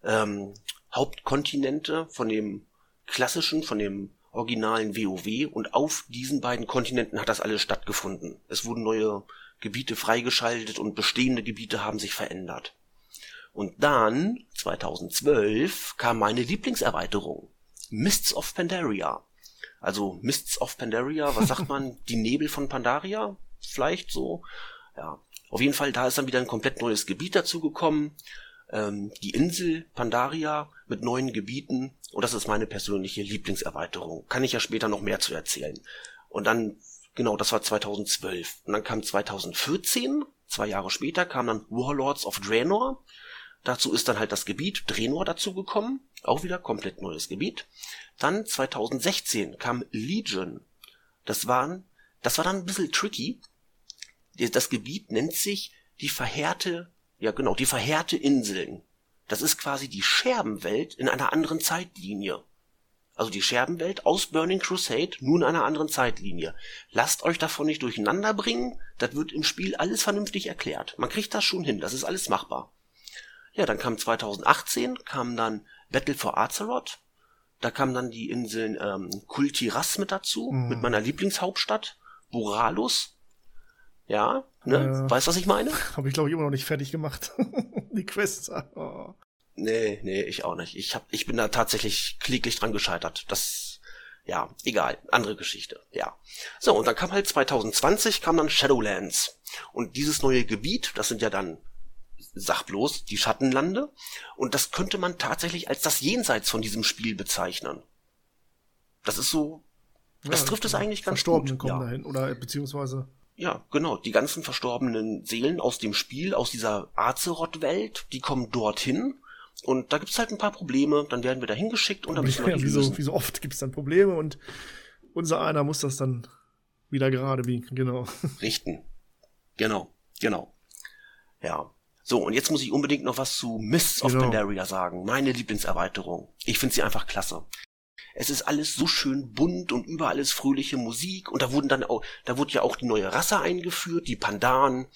ähm, Hauptkontinente von dem klassischen, von dem originalen WoW und auf diesen beiden Kontinenten hat das alles stattgefunden. Es wurden neue Gebiete freigeschaltet und bestehende Gebiete haben sich verändert. Und dann, 2012, kam meine Lieblingserweiterung. Mists of Pandaria. Also Mists of Pandaria, was sagt man? [laughs] Die Nebel von Pandaria? Vielleicht so. Ja. Auf jeden Fall, da ist dann wieder ein komplett neues Gebiet dazugekommen. Ähm, die Insel Pandaria mit neuen Gebieten. Und das ist meine persönliche Lieblingserweiterung. Kann ich ja später noch mehr zu erzählen. Und dann, genau, das war 2012. Und dann kam 2014, zwei Jahre später, kam dann Warlords of Draenor. Dazu ist dann halt das Gebiet Draenor dazugekommen. Auch wieder komplett neues Gebiet. Dann 2016 kam Legion. Das waren, das war dann ein bisschen tricky. Das Gebiet nennt sich die verheerte, ja genau, die verheerte Inseln. Das ist quasi die Scherbenwelt in einer anderen Zeitlinie. Also die Scherbenwelt aus Burning Crusade, nur in einer anderen Zeitlinie. Lasst euch davon nicht durcheinander bringen, das wird im Spiel alles vernünftig erklärt. Man kriegt das schon hin, das ist alles machbar. Ja, dann kam 2018, kam dann Battle for Azeroth. Da kamen dann die Inseln ähm, Kultiras mit dazu, mhm. mit meiner Lieblingshauptstadt, Boralus. Ja, ne? Äh, weißt du, was ich meine? [laughs] Habe ich, glaube ich, immer noch nicht fertig gemacht. [laughs] die Quests. Oh. Nee, nee, ich auch nicht. Ich, hab, ich bin da tatsächlich kläglich dran gescheitert. Das, ja, egal. Andere Geschichte, ja. So, und dann kam halt 2020, kam dann Shadowlands. Und dieses neue Gebiet, das sind ja dann sag bloß, die Schattenlande. Und das könnte man tatsächlich als das Jenseits von diesem Spiel bezeichnen. Das ist so, das ja, trifft es eigentlich ganz Verstorbenen gut. kommen ja. dahin, oder beziehungsweise. Ja, genau. Die ganzen verstorbenen Seelen aus dem Spiel, aus dieser Azeroth-Welt, die kommen dorthin. Und da gibt's halt ein paar Probleme, dann werden wir da hingeschickt und dann müssen wir [laughs] ja, wie, so, wie so oft gibt's dann Probleme und unser einer muss das dann wieder gerade biegen, genau. Richten. Genau, genau. Ja. So, und jetzt muss ich unbedingt noch was zu Mists of genau. Pandaria sagen. Meine Lieblingserweiterung. Ich finde sie einfach klasse. Es ist alles so schön bunt und überall ist fröhliche Musik und da wurden dann auch, da wurde ja auch die neue Rasse eingeführt, die Pandan.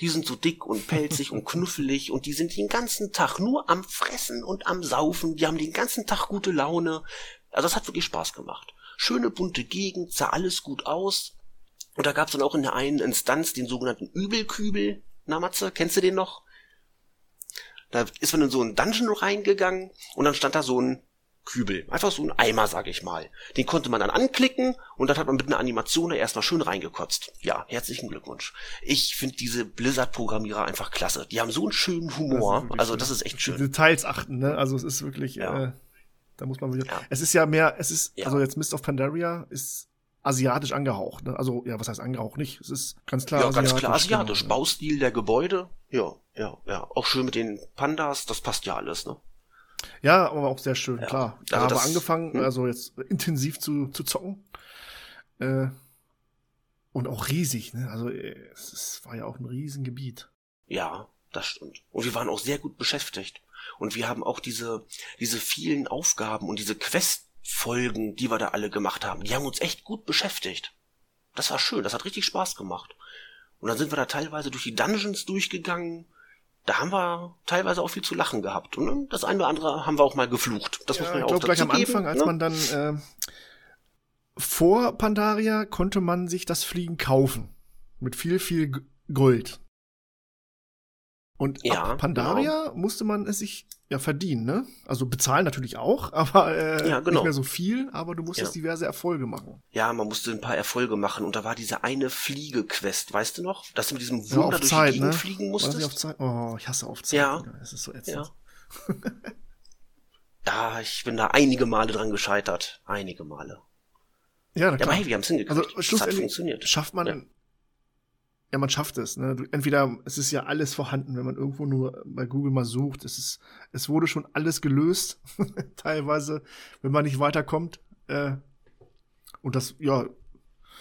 Die sind so dick und pelzig und [laughs] knuffelig und die sind den ganzen Tag nur am Fressen und am Saufen. Die haben den ganzen Tag gute Laune. Also das hat wirklich Spaß gemacht. Schöne bunte Gegend, sah alles gut aus. Und da gab es dann auch in der einen Instanz den sogenannten Übelkübel. Na Matze, kennst du den noch? Da ist man in so einen Dungeon reingegangen und dann stand da so ein Kübel. Einfach so ein Eimer, sag ich mal. Den konnte man dann anklicken und dann hat man mit einer Animation da erstmal schön reingekotzt. Ja, herzlichen Glückwunsch. Ich finde diese Blizzard-Programmierer einfach klasse. Die haben so einen schönen Humor. Das also das ist echt schön. Details achten, ne? Also es ist wirklich, ja. äh, da muss man wieder. Ja. Es ist ja mehr, es ist, ja. also jetzt Mist of Pandaria ist asiatisch angehaucht. Ne? Also, ja, was heißt angehaucht nicht? Es ist ganz klar ja, asiatisch. ganz klar asiatisch. Genau, Baustil der Gebäude. Ja, ja, ja. Auch schön mit den Pandas, das passt ja alles, ne? Ja, aber auch sehr schön, ja. klar. Da also haben wir angefangen, hm? also jetzt intensiv zu, zu zocken. Äh, und auch riesig, ne? Also äh, es, es war ja auch ein Riesengebiet. Ja, das stimmt. Und wir waren auch sehr gut beschäftigt. Und wir haben auch diese, diese vielen Aufgaben und diese Quests Folgen, die wir da alle gemacht haben, die haben uns echt gut beschäftigt. Das war schön, das hat richtig Spaß gemacht. Und dann sind wir da teilweise durch die Dungeons durchgegangen. Da haben wir teilweise auch viel zu lachen gehabt. Und das eine oder andere haben wir auch mal geflucht. Das ja, muss man ja ich auch glaub, gleich am Anfang, geben, als ne? man dann äh, vor Pandaria konnte man sich das Fliegen kaufen. Mit viel, viel Gold. Und ja, ab Pandaria genau. musste man es sich ja verdienen, ne? Also bezahlen natürlich auch, [laughs] aber äh, ja, genau. nicht mehr so viel, aber du musstest ja. diverse Erfolge machen. Ja, man musste ein paar Erfolge machen und da war diese eine Fliege-Quest, weißt du noch? Dass du mit diesem Wunder ja, durch Zeit, die Gegend ne? fliegen musstest. Auf Zeit? Oh, ich hasse auf Zeit. Ja. Es ist so ätzend. Ja. [laughs] ja, ich bin da einige Male dran gescheitert. Einige Male. Ja. Ja, aber hey, wir haben es hingekriegt. Also, funktioniert. Schafft man ja, man schafft es. Ne? Entweder es ist ja alles vorhanden, wenn man irgendwo nur bei Google mal sucht. Es ist, es wurde schon alles gelöst, [laughs] teilweise, wenn man nicht weiterkommt. Äh, und das, ja.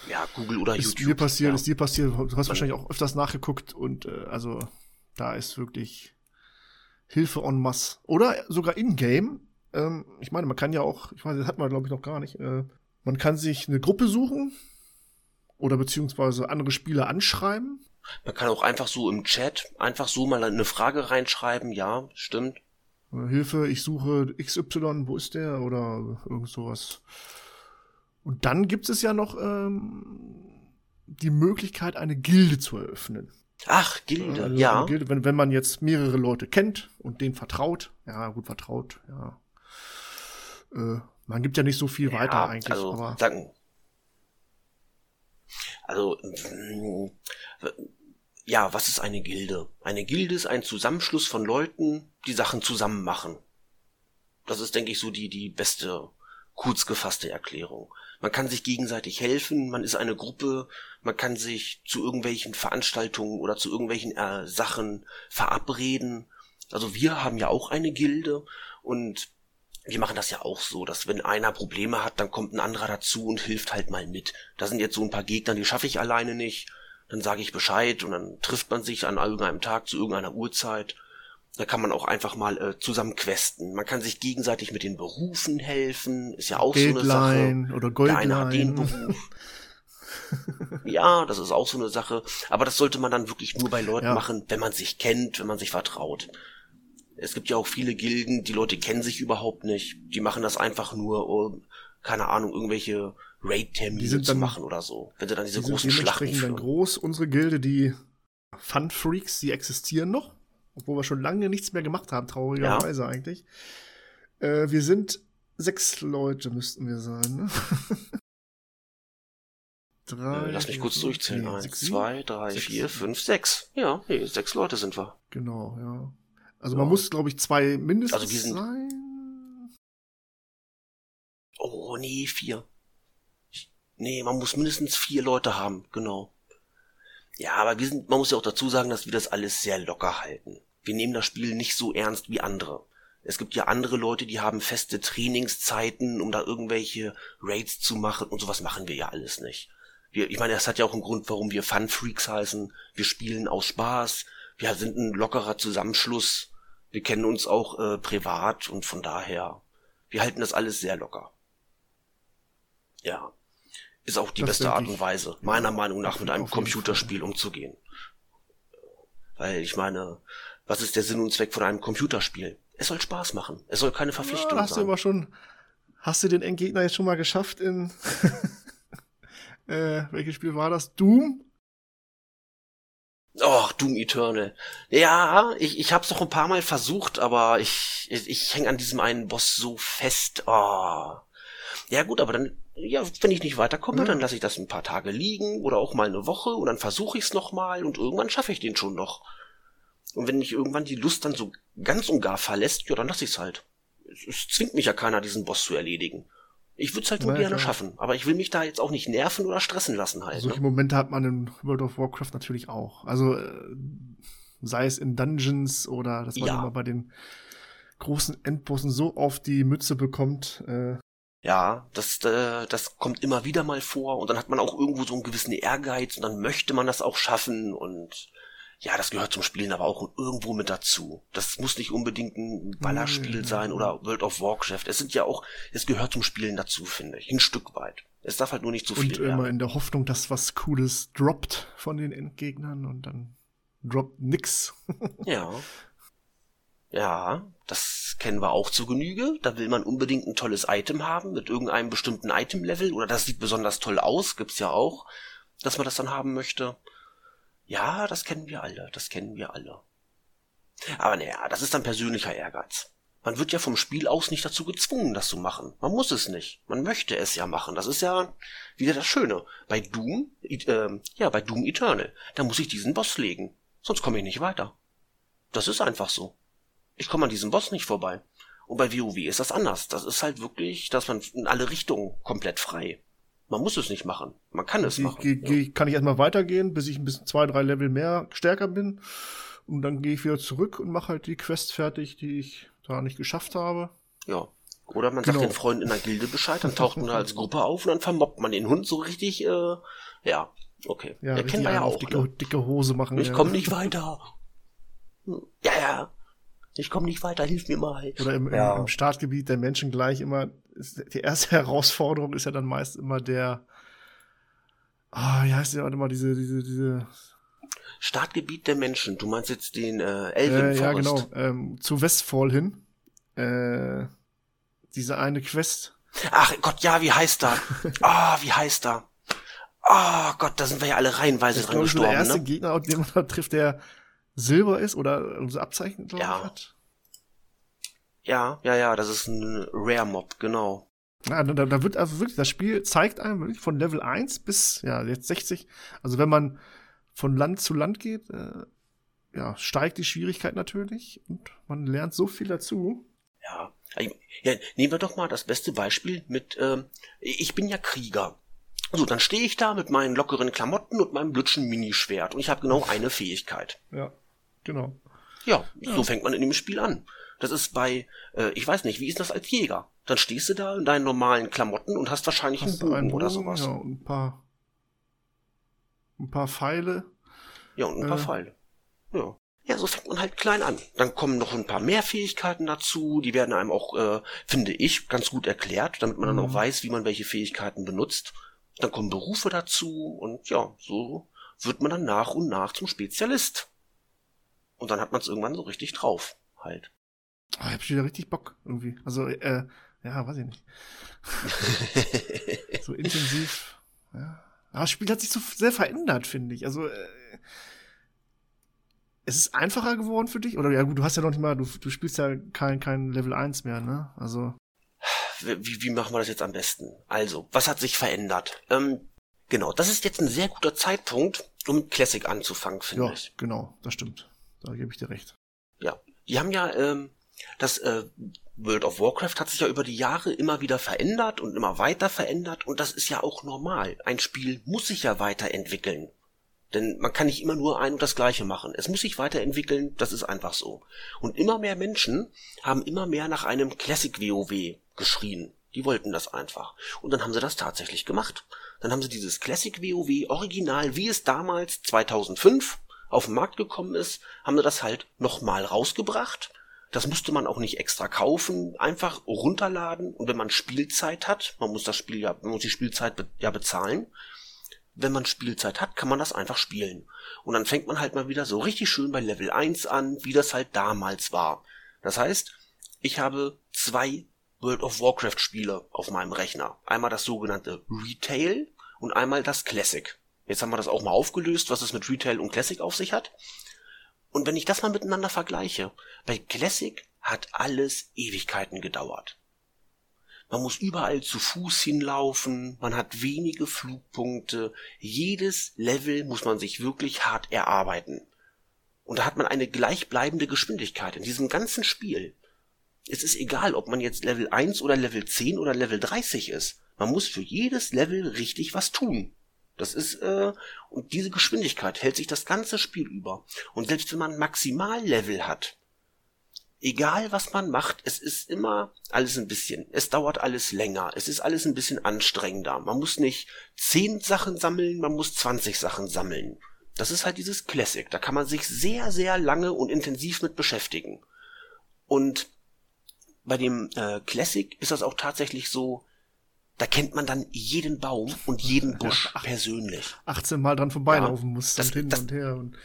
Ja, Google oder ist YouTube. Dir passiert, ja. ist dir passiert. Du hast wahrscheinlich auch öfters nachgeguckt und äh, also da ist wirklich Hilfe en masse. Oder sogar in-game. Ähm, ich meine, man kann ja auch, ich weiß, das hat man glaube ich noch gar nicht. Äh, man kann sich eine Gruppe suchen oder beziehungsweise andere Spieler anschreiben. Man kann auch einfach so im Chat einfach so mal eine Frage reinschreiben, ja, stimmt. Hilfe, ich suche XY, wo ist der? Oder irgend sowas. Und dann gibt es ja noch ähm, die Möglichkeit, eine Gilde zu eröffnen. Ach, Gilde, Also ja. Gilde, wenn, wenn man jetzt mehrere Leute kennt und denen vertraut, ja, gut vertraut, ja. Äh, man gibt ja nicht so viel weiter ja, eigentlich, also, aber sagen, also, mm, ja, was ist eine Gilde? Eine Gilde ist ein Zusammenschluss von Leuten, die Sachen zusammen machen. Das ist, denke ich, so die, die beste, kurz gefasste Erklärung. Man kann sich gegenseitig helfen, man ist eine Gruppe, man kann sich zu irgendwelchen Veranstaltungen oder zu irgendwelchen äh, Sachen verabreden. Also wir haben ja auch eine Gilde und wir machen das ja auch so, dass wenn einer Probleme hat, dann kommt ein anderer dazu und hilft halt mal mit. Da sind jetzt so ein paar Gegner, die schaffe ich alleine nicht. Dann sage ich Bescheid und dann trifft man sich an irgendeinem Tag zu irgendeiner Uhrzeit. Da kann man auch einfach mal äh, zusammen questen. Man kann sich gegenseitig mit den Berufen helfen. Ist ja auch so eine Sache. Geldlein oder Der eine hat den Goldlein. Beruf. [laughs] ja, das ist auch so eine Sache. Aber das sollte man dann wirklich nur bei Leuten Ja. machen, wenn man sich kennt, wenn man sich vertraut. Es gibt ja auch viele Gilden, die Leute kennen sich überhaupt nicht. Die machen das einfach nur, um, keine Ahnung, irgendwelche Raid-Termine sind zu machen oder so. Wenn sie dann diese Die sind großen Schlachten dementsprechend dann führen. groß. Unsere Gilde, die Fun Freaks, die existieren noch, obwohl wir schon lange nichts mehr gemacht haben, traurigerweise eigentlich. Äh, wir sind sechs Leute, müssten wir sein. Ne? [laughs] Drei, Äh, Lass mich kurz durchzählen. nee, Eins, sechs, zwei, drei, Sechs, vier, fünf, sechs. Ja, nee, sechs Leute sind wir. Genau, ja. Also Ja. man muss, glaube ich, zwei mindestens Also wir sind- sein. Oh, nee, vier. Ich- Nee, man muss mindestens vier Leute haben, genau. Ja, aber wir sind, man muss ja auch dazu sagen, dass wir das alles sehr locker halten. Wir nehmen das Spiel nicht so ernst wie andere. Es gibt ja andere Leute, die haben feste Trainingszeiten, um da irgendwelche Raids zu machen und sowas machen wir ja alles nicht. Wir, ich meine, das hat ja auch einen Grund, warum wir Fun Freaks heißen. Wir spielen aus Spaß. Wir sind ein lockerer Zusammenschluss. Wir kennen uns auch äh, privat und von daher, wir halten das alles sehr locker. Ja. Ist auch die Das beste Art ich. und Weise, meiner Meinung nach, mit einem Computerspiel umzugehen. Weil ich meine, was ist der Sinn und Zweck von einem Computerspiel? Es soll Spaß machen. Es soll keine Ja, Verpflichtung hast du sein. aber schon. Hast du den Endgegner jetzt schon mal geschafft in. [laughs] äh, welches Spiel war das? Doom? Oh, Doom Eternal. Ja, ich, ich hab's noch ein paar Mal versucht, aber ich, ich, ich häng an diesem einen Boss so fest. Oh. Ja gut, aber dann, ja, wenn ich nicht weiterkomme, Ja. dann lasse ich das ein paar Tage liegen oder auch mal eine Woche und dann versuche ich's noch mal und irgendwann schaffe ich den schon noch. Und wenn mich irgendwann die Lust dann so ganz und gar verlässt, ja, dann lass ich's halt. Es, es zwingt mich ja keiner, diesen Boss zu erledigen. Ich würde es halt nur Ja, gerne klar. schaffen, aber ich will mich da jetzt auch nicht nerven oder stressen lassen halt. Solche Ne? Momente hat man in World of Warcraft natürlich auch. Also, äh, sei es in Dungeons oder dass man Ja. immer bei den großen Endbossen so auf die Mütze bekommt. Äh, Ja, das, äh, das kommt immer wieder mal vor und dann hat man auch irgendwo so einen gewissen Ehrgeiz und dann möchte man das auch schaffen und ja, das gehört zum Spielen aber auch irgendwo mit dazu. Das muss nicht unbedingt ein Ballerspiel Mhm. sein oder World of Warcraft. Es sind ja auch, es gehört zum Spielen dazu, finde ich. Ein Stück weit. Es darf halt nur nicht zu und viel immer werden. in der Hoffnung, dass was Cooles droppt von den Endgegnern und dann droppt nix. [laughs] Ja. Ja, das kennen wir auch zu Genüge. Da will man unbedingt ein tolles Item haben mit irgendeinem bestimmten Item-Level oder das sieht besonders toll aus, gibt's ja auch, dass man das dann haben möchte. Ja, das kennen wir alle, das kennen wir alle. Aber naja, das ist dann persönlicher Ehrgeiz. Man wird ja vom Spiel aus nicht dazu gezwungen, das zu machen. Man muss es nicht. Man möchte es ja machen. Das ist ja wieder das Schöne. Bei Doom, äh, ja, bei Doom Eternal, da muss ich diesen Boss legen. Sonst komme ich nicht weiter. Das ist einfach so. Ich komme an diesem Boss nicht vorbei. Und bei WoW ist das anders. Das ist halt wirklich, dass man in alle Richtungen komplett frei. Man muss es nicht machen. Man kann es Geh- machen. geh- geh- kann ich erstmal weitergehen, bis ich ein bisschen zwei, drei Level mehr stärker bin. Und dann gehe ich wieder zurück und mache halt die Quest fertig, die ich da nicht geschafft habe. Ja. Oder man sagt Genau. den Freunden in der Gilde Bescheid, dann taucht man als Gruppe auf und dann vermobbt man den Hund so richtig, äh, ja, okay. Ja, Ja, kennen wir ja auch. dicke, Ne? dicke Hose machen. Ich ja. komme nicht weiter. Hm, Ja, ja. Ich komme nicht weiter, hilf mir mal. Oder im, ja. im, Startgebiet der Menschen gleich immer. Die erste [laughs] Herausforderung ist ja dann meist immer der. Ah, wie heißt der warte mal, diese, diese, diese. Startgebiet der Menschen. Du meinst jetzt den äh, Äh, Elven ja, genau. Ähm, zu Westfall hin. Äh, diese eine Quest. Ach Gott, ja, wie heißt er? [laughs] Ah, wie heißt er? Oh Gott, da sind wir ja alle reihenweise dran gestorben. der erste ne? Gegner, den man da trifft, der Silber ist oder unser Abzeichen, glaube Ja. ich, hat. Ja, ja, ja, das ist ein Rare Mob, genau. Ja, da, da wird also wirklich, das Spiel zeigt einem wirklich von Level 1 bis, ja, jetzt 60. Also wenn man von Land zu Land geht, äh, ja, steigt die Schwierigkeit natürlich und man lernt so viel dazu. Ja. ja, nehmen wir doch mal das beste Beispiel mit, ähm, ich bin ja Krieger. So, dann stehe ich da mit meinen lockeren Klamotten und meinem blödschen Minischwert und ich habe genau eine Fähigkeit. Ja, genau. Ja, so fängt man in dem Spiel an. Das ist bei, äh, ich weiß nicht, wie ist das als Jäger? Dann stehst du da in deinen normalen Klamotten und hast wahrscheinlich Hast einen du einen Bogen oder Bogen, sowas. Ja, Ja, und ein paar, ein paar Pfeile. und ein paar Äh. Pfeile. Ja. Ja, so fängt man halt klein an. Dann kommen noch ein paar mehr Fähigkeiten dazu. Die werden einem auch, äh, finde ich, ganz gut erklärt, damit man dann Mhm. auch weiß, wie man welche Fähigkeiten benutzt. Dann kommen Berufe dazu und ja, so wird man dann nach und nach zum Spezialist. Und dann hat man es irgendwann so richtig drauf, halt. Ah, ich hab schon wieder richtig Bock irgendwie. Also, äh, ja, weiß ich nicht. [laughs] so intensiv. Ja. Aber das Spiel hat sich so sehr verändert, finde ich. Also, äh, es ist einfacher geworden für dich? Oder ja gut, du hast ja noch nicht mal, du, du spielst ja kein, kein Level 1 mehr, ne? Also. wie, wie machen wir das jetzt am besten? Also, was hat sich verändert? Ähm, genau, das ist jetzt ein sehr guter Zeitpunkt, um mit Classic anzufangen, finde Ja, ich. genau, das stimmt. Da gebe ich dir recht. Ja, die haben ja ähm, das äh, World of Warcraft hat sich ja über die Jahre immer wieder verändert und immer weiter verändert und das ist ja auch normal. Ein Spiel muss sich ja weiterentwickeln. Denn man kann nicht immer nur ein und das Gleiche machen. Es muss sich weiterentwickeln, das ist einfach so. Und immer mehr Menschen haben immer mehr nach einem Classic WoW geschrien. Die wollten das einfach. Und dann haben sie das tatsächlich gemacht. Dann haben sie dieses Classic WoW Original, wie es damals 2005 auf den Markt gekommen ist, haben sie das halt nochmal rausgebracht. Das musste man auch nicht extra kaufen, einfach runterladen und wenn man Spielzeit hat, man muss das Spiel ja, man muss die Spielzeit be ja bezahlen. Wenn man Spielzeit hat, kann man das einfach spielen. Und dann fängt man halt mal wieder so richtig schön bei Level 1 an, wie das halt damals war. Das heißt, ich habe zwei World of Warcraft Spiele auf meinem Rechner. Einmal das sogenannte Retail und einmal das Classic. Jetzt haben wir das auch mal aufgelöst, was es mit Retail und Classic auf sich hat. Und wenn ich das mal miteinander vergleiche, bei Classic hat alles Ewigkeiten gedauert. Man muss überall zu Fuß hinlaufen, man hat wenige Flugpunkte, jedes Level muss man sich wirklich hart erarbeiten. Und da hat man eine gleichbleibende Geschwindigkeit in diesem ganzen Spiel. Es ist egal, ob man jetzt Level 1 oder Level 10 oder Level 30 ist. Man muss für jedes Level richtig was tun. Das ist, äh, und diese Geschwindigkeit hält sich das ganze Spiel über. Und selbst wenn man Maximallevel hat, egal was man macht, es ist immer alles ein bisschen, es dauert alles länger, es ist alles ein bisschen anstrengender. Man muss nicht 10 Sachen sammeln, man muss 20 Sachen sammeln. Das ist halt dieses Classic, da kann man sich sehr, sehr lange und intensiv mit beschäftigen. Und bei dem äh, Classic ist das auch tatsächlich so, da kennt man dann jeden Baum und jeden Busch persönlich. 18 Mal dran vorbeilaufen Ja, musst das- und hin das- und her und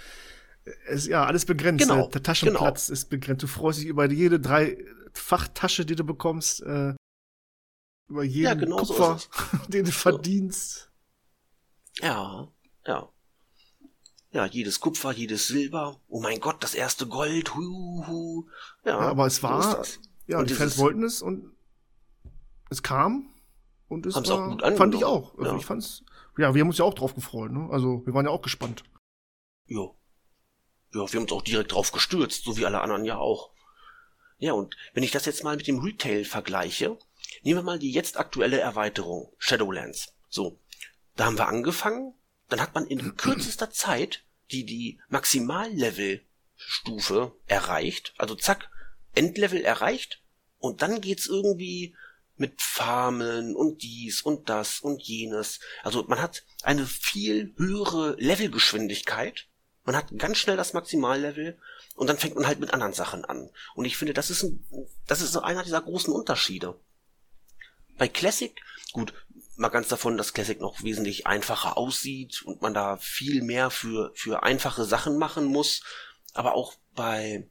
es, ja, alles begrenzt. Genau, der Taschenplatz ist begrenzt. Du freust dich über jede drei Fachtasche, die du bekommst, äh, über jeden Ja, genau so Kupfer, ist [laughs] den du verdienst. Ja, ja. Ja, jedes Kupfer, jedes Silber. Oh mein Gott, das erste Gold. Hu, hu. Ja, Ja, aber es so war, das. ja, Und die Fans wollten es und es kam und es Haben's war, auch gut fand angenommen. ich auch. Also Ja. ich fand's, ja, wir haben uns ja auch drauf gefreut, ne? Also wir waren ja auch gespannt. Ja. Ja, wir haben uns auch direkt drauf gestürzt, so wie alle anderen ja auch. Ja, und wenn ich das jetzt mal mit dem Retail vergleiche, nehmen wir mal die jetzt aktuelle Erweiterung, Shadowlands. So, da haben wir angefangen, dann hat man in [clears throat] kürzester Zeit die, die Maximallevel-Stufe erreicht, also zack, Endlevel erreicht, und dann geht's irgendwie mit Farmen und dies und das und jenes. Also man hat eine viel höhere Levelgeschwindigkeit. Man hat ganz schnell das Maximallevel und dann fängt man halt mit anderen Sachen an. Und ich finde, das ist ein, das ist so einer dieser großen Unterschiede. Bei Classic, gut, mal ganz davon, dass Classic noch wesentlich einfacher aussieht und man da viel mehr für, für einfache Sachen machen muss. Aber auch bei,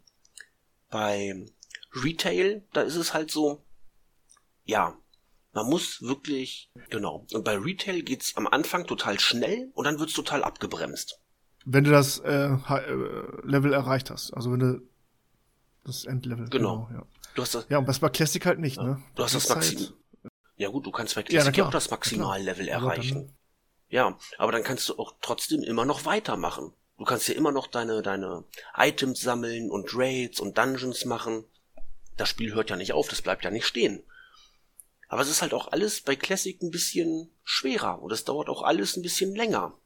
bei Retail, da ist es halt so, ja, Man muss wirklich, genau. Und bei Retail geht's am Anfang total schnell und dann wird's total abgebremst. Wenn du das äh, Level erreicht hast, also wenn du das Endlevel. Genau. genau ja. Du hast das, ja, und das bei Classic halt nicht, ne? du hast das, ist Maximum. halt- Ja gut, du kannst bei Ja, Classic ja, auch das. Maximallevel erreichen. Ja, aber dann kannst du auch trotzdem immer noch weitermachen. Du kannst ja immer noch deine, deine Items sammeln und Raids und Dungeons machen. Das Spiel hört ja nicht auf, das bleibt ja nicht stehen. Aber es ist halt auch alles bei Classic ein bisschen schwerer und es dauert auch alles ein bisschen länger.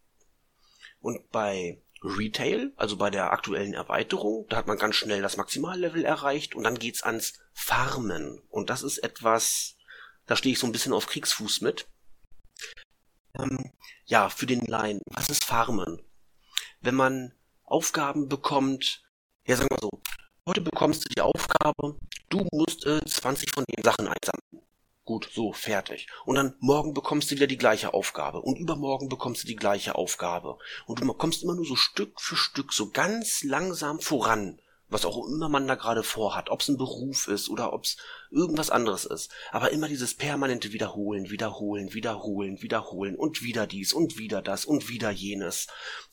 Und bei Retail, also bei der aktuellen Erweiterung, da hat man ganz schnell das Maximallevel erreicht und dann geht's ans Farmen. Und das ist etwas, da stehe ich so ein bisschen auf Kriegsfuß mit. Ähm, ja, für den Laien, was ist Farmen? Wenn man Aufgaben bekommt, ja, sagen wir so, heute bekommst du die Aufgabe, du musst äh, 20 von den Sachen einsammeln. Gut, so, fertig. Und dann morgen bekommst du wieder die gleiche Aufgabe. Und übermorgen bekommst du die gleiche Aufgabe. Und du kommst immer nur so Stück für Stück, so ganz langsam voran. Was auch immer man da gerade vorhat. Ob es ein Beruf ist oder ob es irgendwas anderes ist. Aber immer dieses permanente Wiederholen, Wiederholen, Wiederholen, Wiederholen und wieder dies und wieder das und wieder jenes.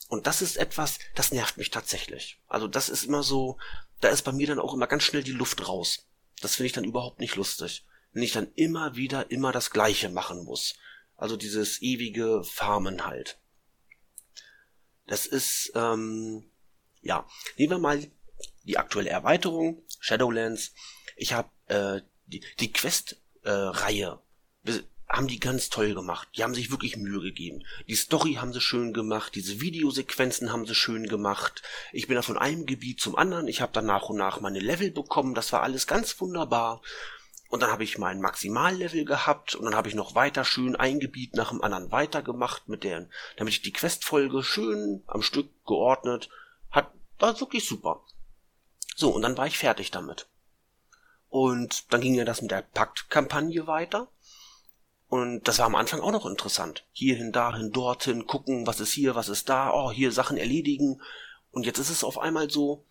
Und das ist etwas, das nervt mich tatsächlich. Also das ist immer so, da ist bei mir dann auch immer ganz schnell die Luft raus. Das finde ich dann überhaupt nicht lustig wenn ich dann immer wieder immer das Gleiche machen muss. Also dieses ewige Farmen halt. Das ist, ähm, ja, nehmen wir mal die aktuelle Erweiterung, Shadowlands. Ich habe äh, die, die Quest-Reihe, äh, haben die ganz toll gemacht. Die haben sich wirklich Mühe gegeben. Die Story haben sie schön gemacht, diese Videosequenzen haben sie schön gemacht. Ich bin da von einem Gebiet zum anderen. Ich habe dann nach und nach meine Level bekommen. Das war alles ganz wunderbar. Und dann habe ich mein Maximallevel gehabt und dann habe ich noch weiter schön ein Gebiet nach dem anderen weitergemacht mit der, damit ich die Questfolge schön am Stück geordnet hat, war wirklich super. So, und dann war ich fertig damit. Und dann ging ja das mit der Pakt-Kampagne weiter. Und das war am Anfang auch noch interessant. Hierhin, dahin, dorthin, gucken, was ist hier, was ist da, oh, hier Sachen erledigen. Und jetzt ist es auf einmal so,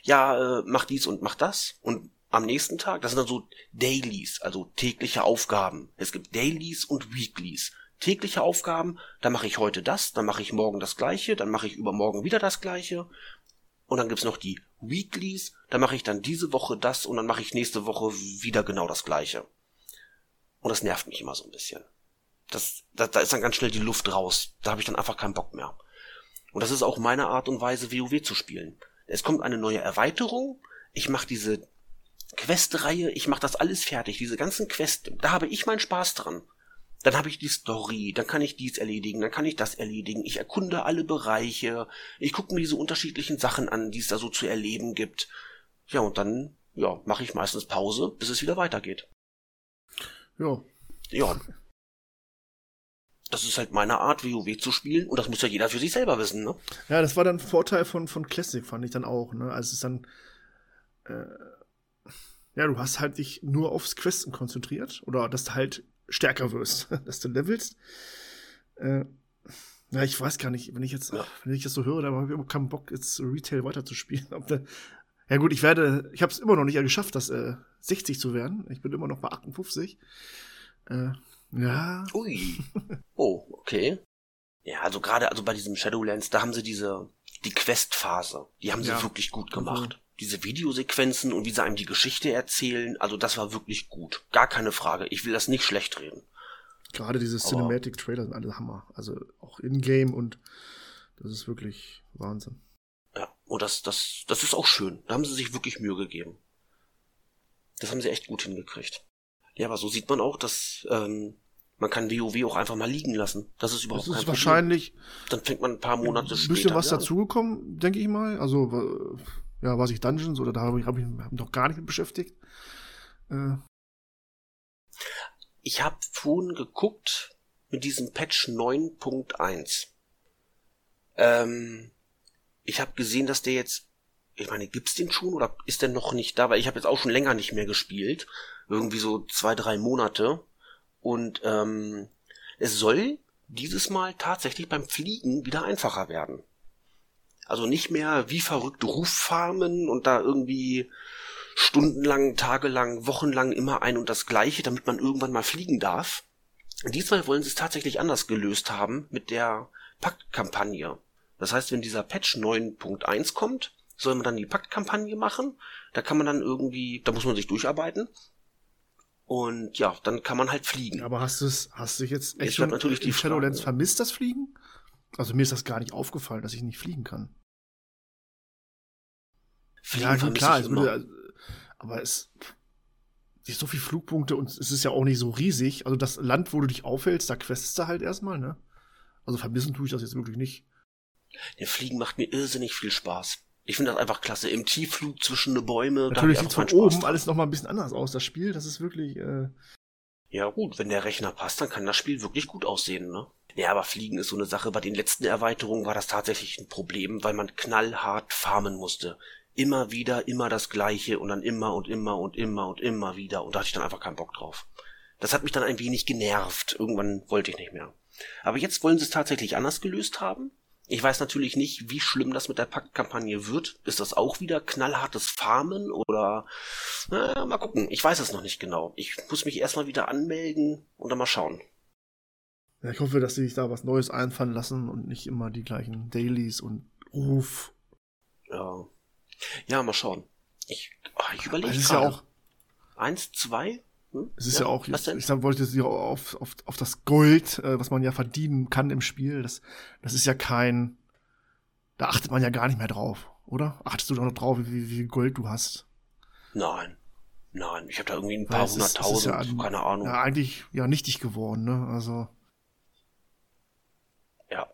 ja, äh, mach dies und mach das. Und am nächsten Tag, das sind dann so Dailies, also tägliche Aufgaben. Es gibt Dailies und Weeklies. Tägliche Aufgaben, da mache ich heute das, dann mache ich morgen das gleiche, dann mache ich übermorgen wieder das gleiche. Und dann gibt's noch die Weeklies, da mache ich dann diese Woche das und dann mache ich nächste Woche wieder genau das gleiche. Und das nervt mich immer so ein bisschen. Das, da, da ist dann ganz schnell die Luft raus. Da habe ich dann einfach keinen Bock mehr. Und das ist auch meine Art und Weise, WoW zu spielen. Es kommt eine neue Erweiterung. Ich mache diese Questreihe, ich mache das alles fertig, diese ganzen Quests, da habe ich meinen Spaß dran. Dann habe ich die Story, dann kann ich dies erledigen, dann kann ich das erledigen. Ich erkunde alle Bereiche, ich gucke mir diese unterschiedlichen Sachen an, die es da so zu erleben gibt. Ja, und dann, ja, mache ich meistens Pause, bis es wieder weitergeht. Ja. Ja. Das ist halt meine Art, WoW zu spielen, und das muss ja jeder für sich selber wissen, ne? Ja, das war dann ein Vorteil von, von Classic, fand ich dann auch, ne? Also es ist dann, äh, ja, du hast halt dich nur aufs Questen konzentriert oder dass du halt stärker wirst, [laughs] dass du levelst. Äh, ja, ich weiß gar nicht, wenn ich jetzt, wenn ich das so höre, dann habe ich überhaupt keinen Bock, jetzt Retail weiterzuspielen. [laughs] Da- ja gut, ich werde, ich habe es immer noch nicht geschafft, das äh, 60 zu werden. Ich bin immer noch bei 58. Äh, ja, Ui. [laughs] Oh, okay. Ja, also gerade also bei diesem Shadowlands, da haben sie diese die Questphase, die haben sie Ja. wirklich gut gemacht. Diese Videosequenzen und wie sie einem die Geschichte erzählen, also das war wirklich gut. Gar keine Frage. Ich will das nicht schlecht reden. gerade diese Cinematic Trailer sind alle Hammer. Also auch in-game und das ist wirklich Wahnsinn. Ja, und das das das ist auch schön. Da haben sie sich wirklich Mühe gegeben. Das haben sie echt gut hingekriegt. Ja, aber so sieht man auch, dass ähm, man kann WoW auch einfach mal liegen lassen. Das ist überhaupt Das kein ist Problem. wahrscheinlich Dann fängt man ein paar Monate ein später. bisschen was dazugekommen, denke ich mal. Also, ja, weiß ich, Dungeons oder da habe ich, hab ich mich noch gar nicht mit beschäftigt. Äh, Ich habe vorhin geguckt mit diesem Patch 9.1. Ähm, ich habe gesehen, dass der jetzt, ich meine, gibt's den schon oder ist der noch nicht da? Weil ich habe jetzt auch schon länger nicht mehr gespielt, irgendwie so zwei, drei Monate. Und ähm, es soll dieses Mal tatsächlich beim Fliegen wieder einfacher werden. Also nicht mehr wie verrückt Ruffarmen und da irgendwie stundenlang, tagelang, wochenlang immer ein und das gleiche, damit man irgendwann mal fliegen darf. Diesmal wollen sie es tatsächlich anders gelöst haben mit der Paktkampagne. Das heißt, wenn dieser Patch 9.1 kommt, soll man dann die Paktkampagne machen. Da kann man dann irgendwie, da muss man sich durcharbeiten. Und ja, dann kann man halt fliegen. Aber hast du es, hast du jetzt echt Jetzt schon natürlich die Shadowlands vermisst, das Fliegen? Also mir ist das gar nicht aufgefallen, dass ich nicht fliegen kann. Fliegen ja, klar, es würde, also, aber es ist so viel Flugpunkte und es ist ja auch nicht so riesig. Also das Land, wo du dich aufhältst, da questest du halt erstmal, ne? Also vermissen tue ich das jetzt wirklich nicht. Der Fliegen macht mir irrsinnig viel Spaß. Ich finde das einfach klasse. Im Tiefflug zwischen die Bäume. da Natürlich sieht von oben dran. alles noch mal ein bisschen anders aus. Das Spiel, das ist wirklich, äh, Ja gut, wenn der Rechner passt, dann kann das Spiel wirklich gut aussehen, ne? Ja, aber Fliegen ist so eine Sache. Bei den letzten Erweiterungen war das tatsächlich ein Problem, weil man knallhart farmen musste. Immer wieder, immer das Gleiche und dann immer und immer und immer und immer wieder. Und da hatte ich dann einfach keinen Bock drauf. Das hat mich dann ein wenig genervt. Irgendwann wollte ich nicht mehr. Aber jetzt wollen sie es tatsächlich anders gelöst haben. Ich weiß natürlich nicht, wie schlimm das mit der Paktkampagne wird. Ist das auch wieder knallhartes Farmen oder na, mal gucken. Ich weiß es noch nicht genau. Ich muss mich erstmal wieder anmelden und dann mal schauen. ja, ich hoffe, dass sie sich da was Neues einfallen lassen und nicht immer die gleichen Dailies und Ruf. Ja, ja mal schauen. Ich, ah, ich überlege Es ist ja auch, Eins, zwei? Hm? es ist ja, auch, Was denn? ich sag, wollte jetzt auf, auf, auf das Gold, äh, was man ja verdienen kann im Spiel. Das, das ist ja kein, da achtet man ja gar nicht mehr drauf, oder? Achtest du doch noch drauf, wie, wie viel Gold du hast? Nein. Nein, ich habe da irgendwie ein paar hunderttausend, ja an- keine Ahnung. Ja, eigentlich ja nichtig geworden, ne? Also, Ja.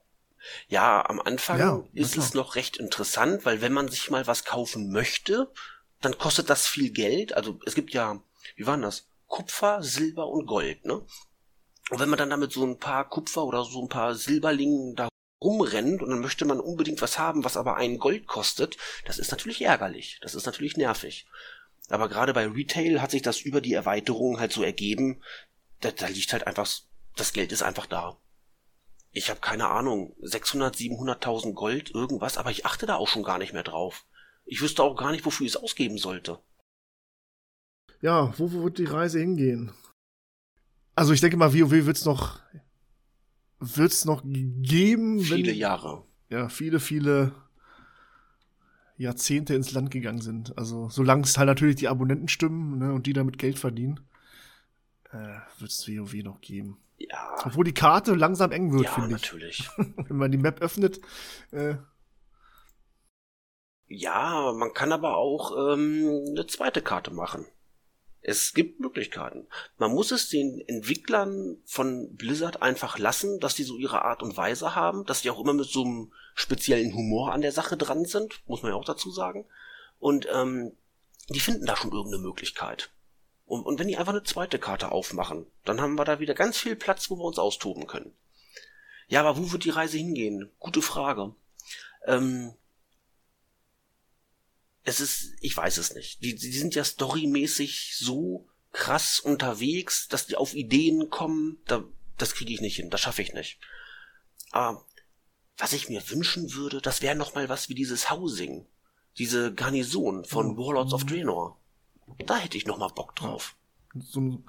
Ja, am Anfang Ja, ist es noch recht interessant, weil wenn man sich mal was kaufen möchte, dann kostet das viel Geld. Also es gibt ja, wie war denn das? Kupfer, Silber und Gold, ne? Und wenn man dann damit so ein paar Kupfer oder so ein paar Silberlingen da rumrennt und dann möchte man unbedingt was haben, was aber ein Gold kostet, das ist natürlich ärgerlich. Das ist natürlich nervig. Aber gerade bei Retail hat sich das über die Erweiterung halt so ergeben, da, da liegt halt einfach, das Geld ist einfach da. Ich habe keine Ahnung, 600, 700.000 Gold, irgendwas, aber ich achte da auch schon gar nicht mehr drauf. Ich wüsste auch gar nicht, wofür ich es ausgeben sollte. Ja, wo, wo wird die Reise hingehen? Also ich denke mal, WoW wird's noch, wird's noch geben, Viele wenn, Jahre. ja, viele, viele Jahrzehnte ins Land gegangen sind. Also solange es halt natürlich die Abonnenten stimmen ne, und die damit Geld verdienen, äh, wird's WoW noch geben. Ja, Obwohl die Karte langsam eng wird, ja, finde ich. natürlich. [laughs] Wenn man die Map öffnet, äh, Ja, man kann aber auch ähm, eine zweite Karte machen. Es gibt Möglichkeiten. Man muss es den Entwicklern von Blizzard einfach lassen, dass die so ihre Art und Weise haben, dass die auch immer mit so einem speziellen Humor an der Sache dran sind, muss man ja auch dazu sagen. Und ähm, die finden da schon irgendeine Möglichkeit. Und, und wenn die einfach eine zweite Karte aufmachen, dann haben wir da wieder ganz viel Platz, wo wir uns austoben können. Ja, aber wo wird die Reise hingehen? Gute Frage. Ähm, es ist, ich weiß es nicht. Die, die sind ja storymäßig so krass unterwegs, dass die auf Ideen kommen. Da, das kriege ich nicht hin, das schaffe ich nicht. Aber was ich mir wünschen würde, das wäre noch mal was wie dieses Housing, diese Garnison von Oh. Warlords of Draenor. Da hätte ich noch mal Bock drauf. so ein,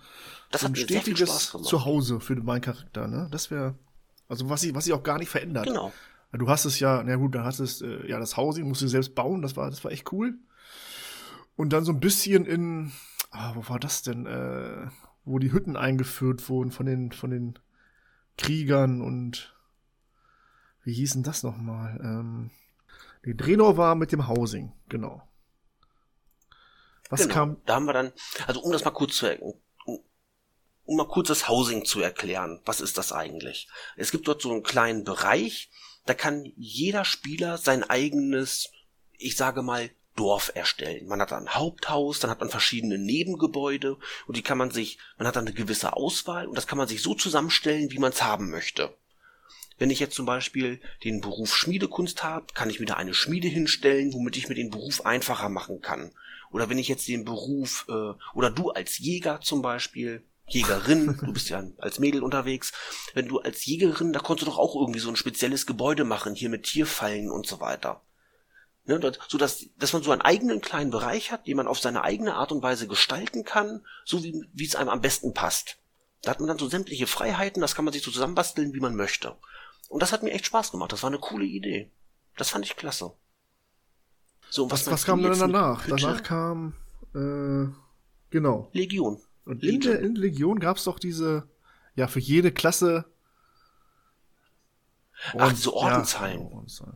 Das so hat ein mir sehr viel stetiges Spaß gemacht. Zuhause für meinen Charakter, ne? Das wäre, also was sich was sich auch gar nicht verändert. Genau. Du hast es ja, na gut, da hast es äh, ja das Housing, musst du selbst bauen, das war, das war echt cool. Und dann so ein bisschen in, ah, wo war das denn? Äh, wo die Hütten eingeführt wurden von den, von den Kriegern und wie hießen das nochmal? Ähm, die Drenor war mit dem Housing, genau. Was genau. kam? Da haben wir dann, also um das mal kurz zu, um mal kurz das Housing zu erklären, was ist das eigentlich? Es gibt dort so einen kleinen Bereich, da kann jeder Spieler sein eigenes, ich sage mal, Dorf erstellen. Man hat ein Haupthaus, dann hat man verschiedene Nebengebäude und die kann man sich, man hat dann eine gewisse Auswahl und das kann man sich so zusammenstellen, wie man es haben möchte. Wenn ich jetzt zum Beispiel den Beruf Schmiedekunst habe, kann ich mir da eine Schmiede hinstellen, womit ich mir den Beruf einfacher machen kann. Oder wenn ich jetzt den Beruf, äh, oder du als Jäger zum Beispiel, Jägerin, du bist ja als Mädel unterwegs, wenn du als Jägerin, da konntest du doch auch irgendwie so ein spezielles Gebäude machen, hier mit Tierfallen und so weiter. Ne, so dass, dass man so einen eigenen kleinen Bereich hat, den man auf seine eigene Art und Weise gestalten kann, so wie, wie es einem am besten passt. Da hat man dann so sämtliche Freiheiten, das kann man sich so zusammenbasteln, wie man möchte. Und das hat mir echt Spaß gemacht. Das war eine coole Idee. Das fand ich klasse. So, was, was, was kam denn danach? Danach kam, äh, genau. Legion. Und in, der, in Legion gab es doch diese, ja, für jede Klasse. Ach, so Ordenshallen. Ja,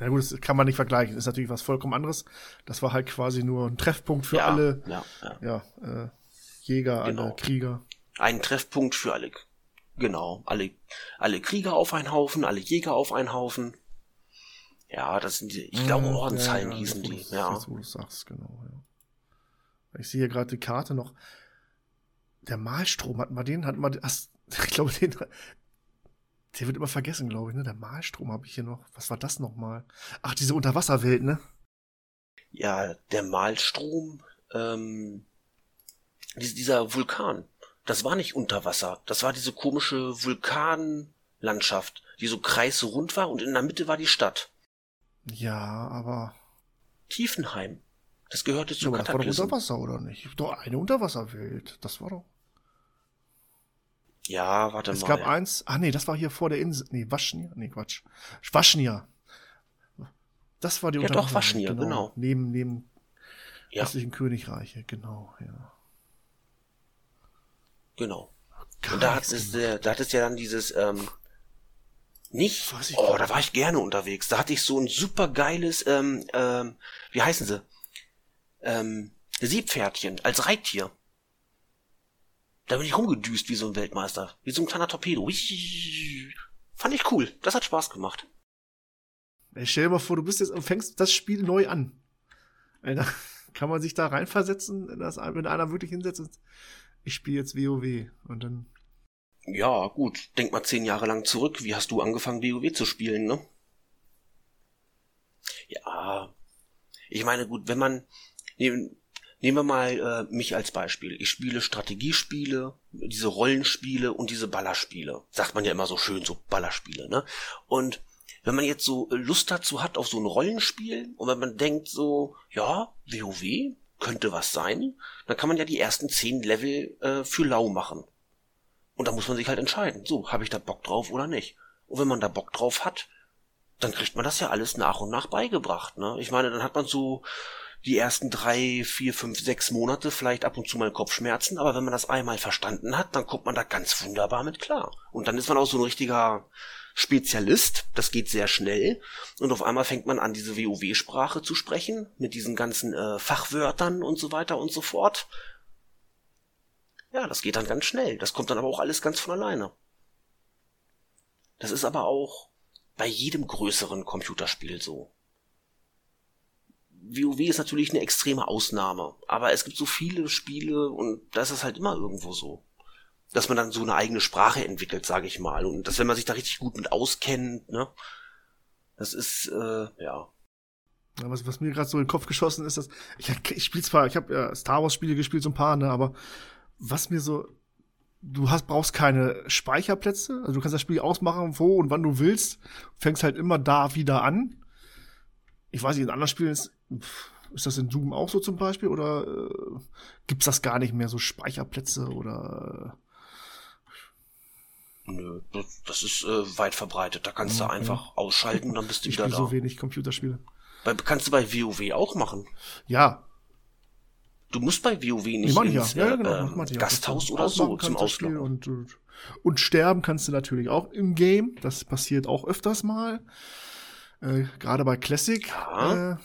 ja gut, das kann man nicht vergleichen. Das ist natürlich was vollkommen anderes. Das war halt quasi nur ein Treffpunkt für ja, alle ja, ja. ja äh, Jäger, genau. alle Krieger. Ein Treffpunkt für alle. Genau, alle, alle Krieger auf einen Haufen, alle Jäger auf einen Haufen. Ja, das sind die, ich glaube, Ordenshallen ja, hießen die. Ja. Das, wo du sagst, genau. Ich sehe hier gerade die Karte noch. Der Malstrom, hatten wir den? Hatten wir, [laughs] ich glaube, den, der wird immer vergessen, glaube ich, ne? Der Malstrom habe ich hier noch. Was war das nochmal? Ach, diese Unterwasserwelt, ne? Ja, der Malstrom, ähm, dieser Vulkan. Das war nicht unter Wasser. Das war diese komische Vulkanlandschaft, die so kreisrund war und in der Mitte war die Stadt. Ja, aber. Tiefenheim. Das gehörte zu ja, Das war doch unter Wasser, oder nicht? Doch eine Unterwasserwelt. Das war doch. Ja, warte es mal. Es gab eins, ah nee, das war hier vor der Insel, nee, Waschnia, nee, Quatsch. Waschnia. Das war die Ja, doch, Waschnia, genau. genau. Neben, neben ja. östlichen Königreiche, genau, ja. Genau. Gar Und da hat es, äh, da hat es ja dann dieses, ähm, nicht? Oh, da war ich gerne unterwegs. Da hatte ich so ein super geiles, ähm, ähm, wie heißen sie? Ähm, Siebpferdchen als Reittier. Da bin ich rumgedüst wie so ein Weltmeister. Wie so ein kleiner Torpedo. Fand ich cool. Das hat Spaß gemacht. Ey, stell dir mal vor, du bist jetzt und fängst das Spiel neu an. Alter, [laughs] kann man sich da reinversetzen, dass, wenn einer wirklich hinsetzt und ich spiele jetzt WoW und dann. Ja, gut. Denk mal zehn Jahre lang zurück. Wie hast du angefangen, WoW zu spielen, ne? Ja. Ich meine, gut, wenn man, Nehmen wir mal äh, mich als Beispiel. Ich spiele Strategiespiele, diese Rollenspiele und diese Ballerspiele. Sagt man ja immer so schön, so Ballerspiele, ne? Und wenn man jetzt so Lust dazu hat auf so ein Rollenspiel und wenn man denkt so, ja, WoW könnte was sein, dann kann man ja die ersten zehn Level äh, für lau machen. Und da muss man sich halt entscheiden, so, habe ich da Bock drauf oder nicht. Und wenn man da Bock drauf hat, dann kriegt man das ja alles nach und nach beigebracht, ne? Ich meine, dann hat man so die ersten drei, vier, fünf, sechs Monate vielleicht ab und zu mal Kopfschmerzen, aber wenn man das einmal verstanden hat, dann kommt man da ganz wunderbar mit klar. Und dann ist man auch so ein richtiger Spezialist, das geht sehr schnell und auf einmal fängt man an, diese WoW-Sprache zu sprechen, mit diesen ganzen äh, Fachwörtern und so weiter und so fort. Ja, das geht dann ganz schnell, das kommt dann aber auch alles ganz von alleine. Das ist aber auch bei jedem größeren Computerspiel so. WoW ist natürlich eine extreme Ausnahme, aber es gibt so viele Spiele und da ist halt immer irgendwo so. Dass man dann so eine eigene Sprache entwickelt, sage ich mal. Und dass wenn man sich da richtig gut mit auskennt, ne, das ist, äh, ja. Ja, was, was mir gerade so in den Kopf geschossen ist, dass ich, ich spiele zwar, ich habe ja Star Wars Spiele gespielt, so ein paar, ne, aber was mir so, du hast brauchst keine Speicherplätze, also du kannst das Spiel ausmachen, wo und wann du willst, fängst halt immer da wieder an. Ich weiß nicht, in anderen Spielen ist ist das in Zoom auch so zum Beispiel oder äh, gibt es das gar nicht mehr, so Speicherplätze oder? Äh? Nö, das ist äh, weit verbreitet. Da kannst okay. du einfach ausschalten, dann bist du ich wieder da. so wenig Computerspiele. Bei, kannst du bei WoW auch machen? Ja. Du musst bei WoW nicht ins ja. Ja, genau, äh, Gasthaus oder so zum Ausloggen. Und, und, und sterben kannst du natürlich auch im Game. Das passiert auch öfters mal. Äh, Gerade bei Classic. Ja. Äh,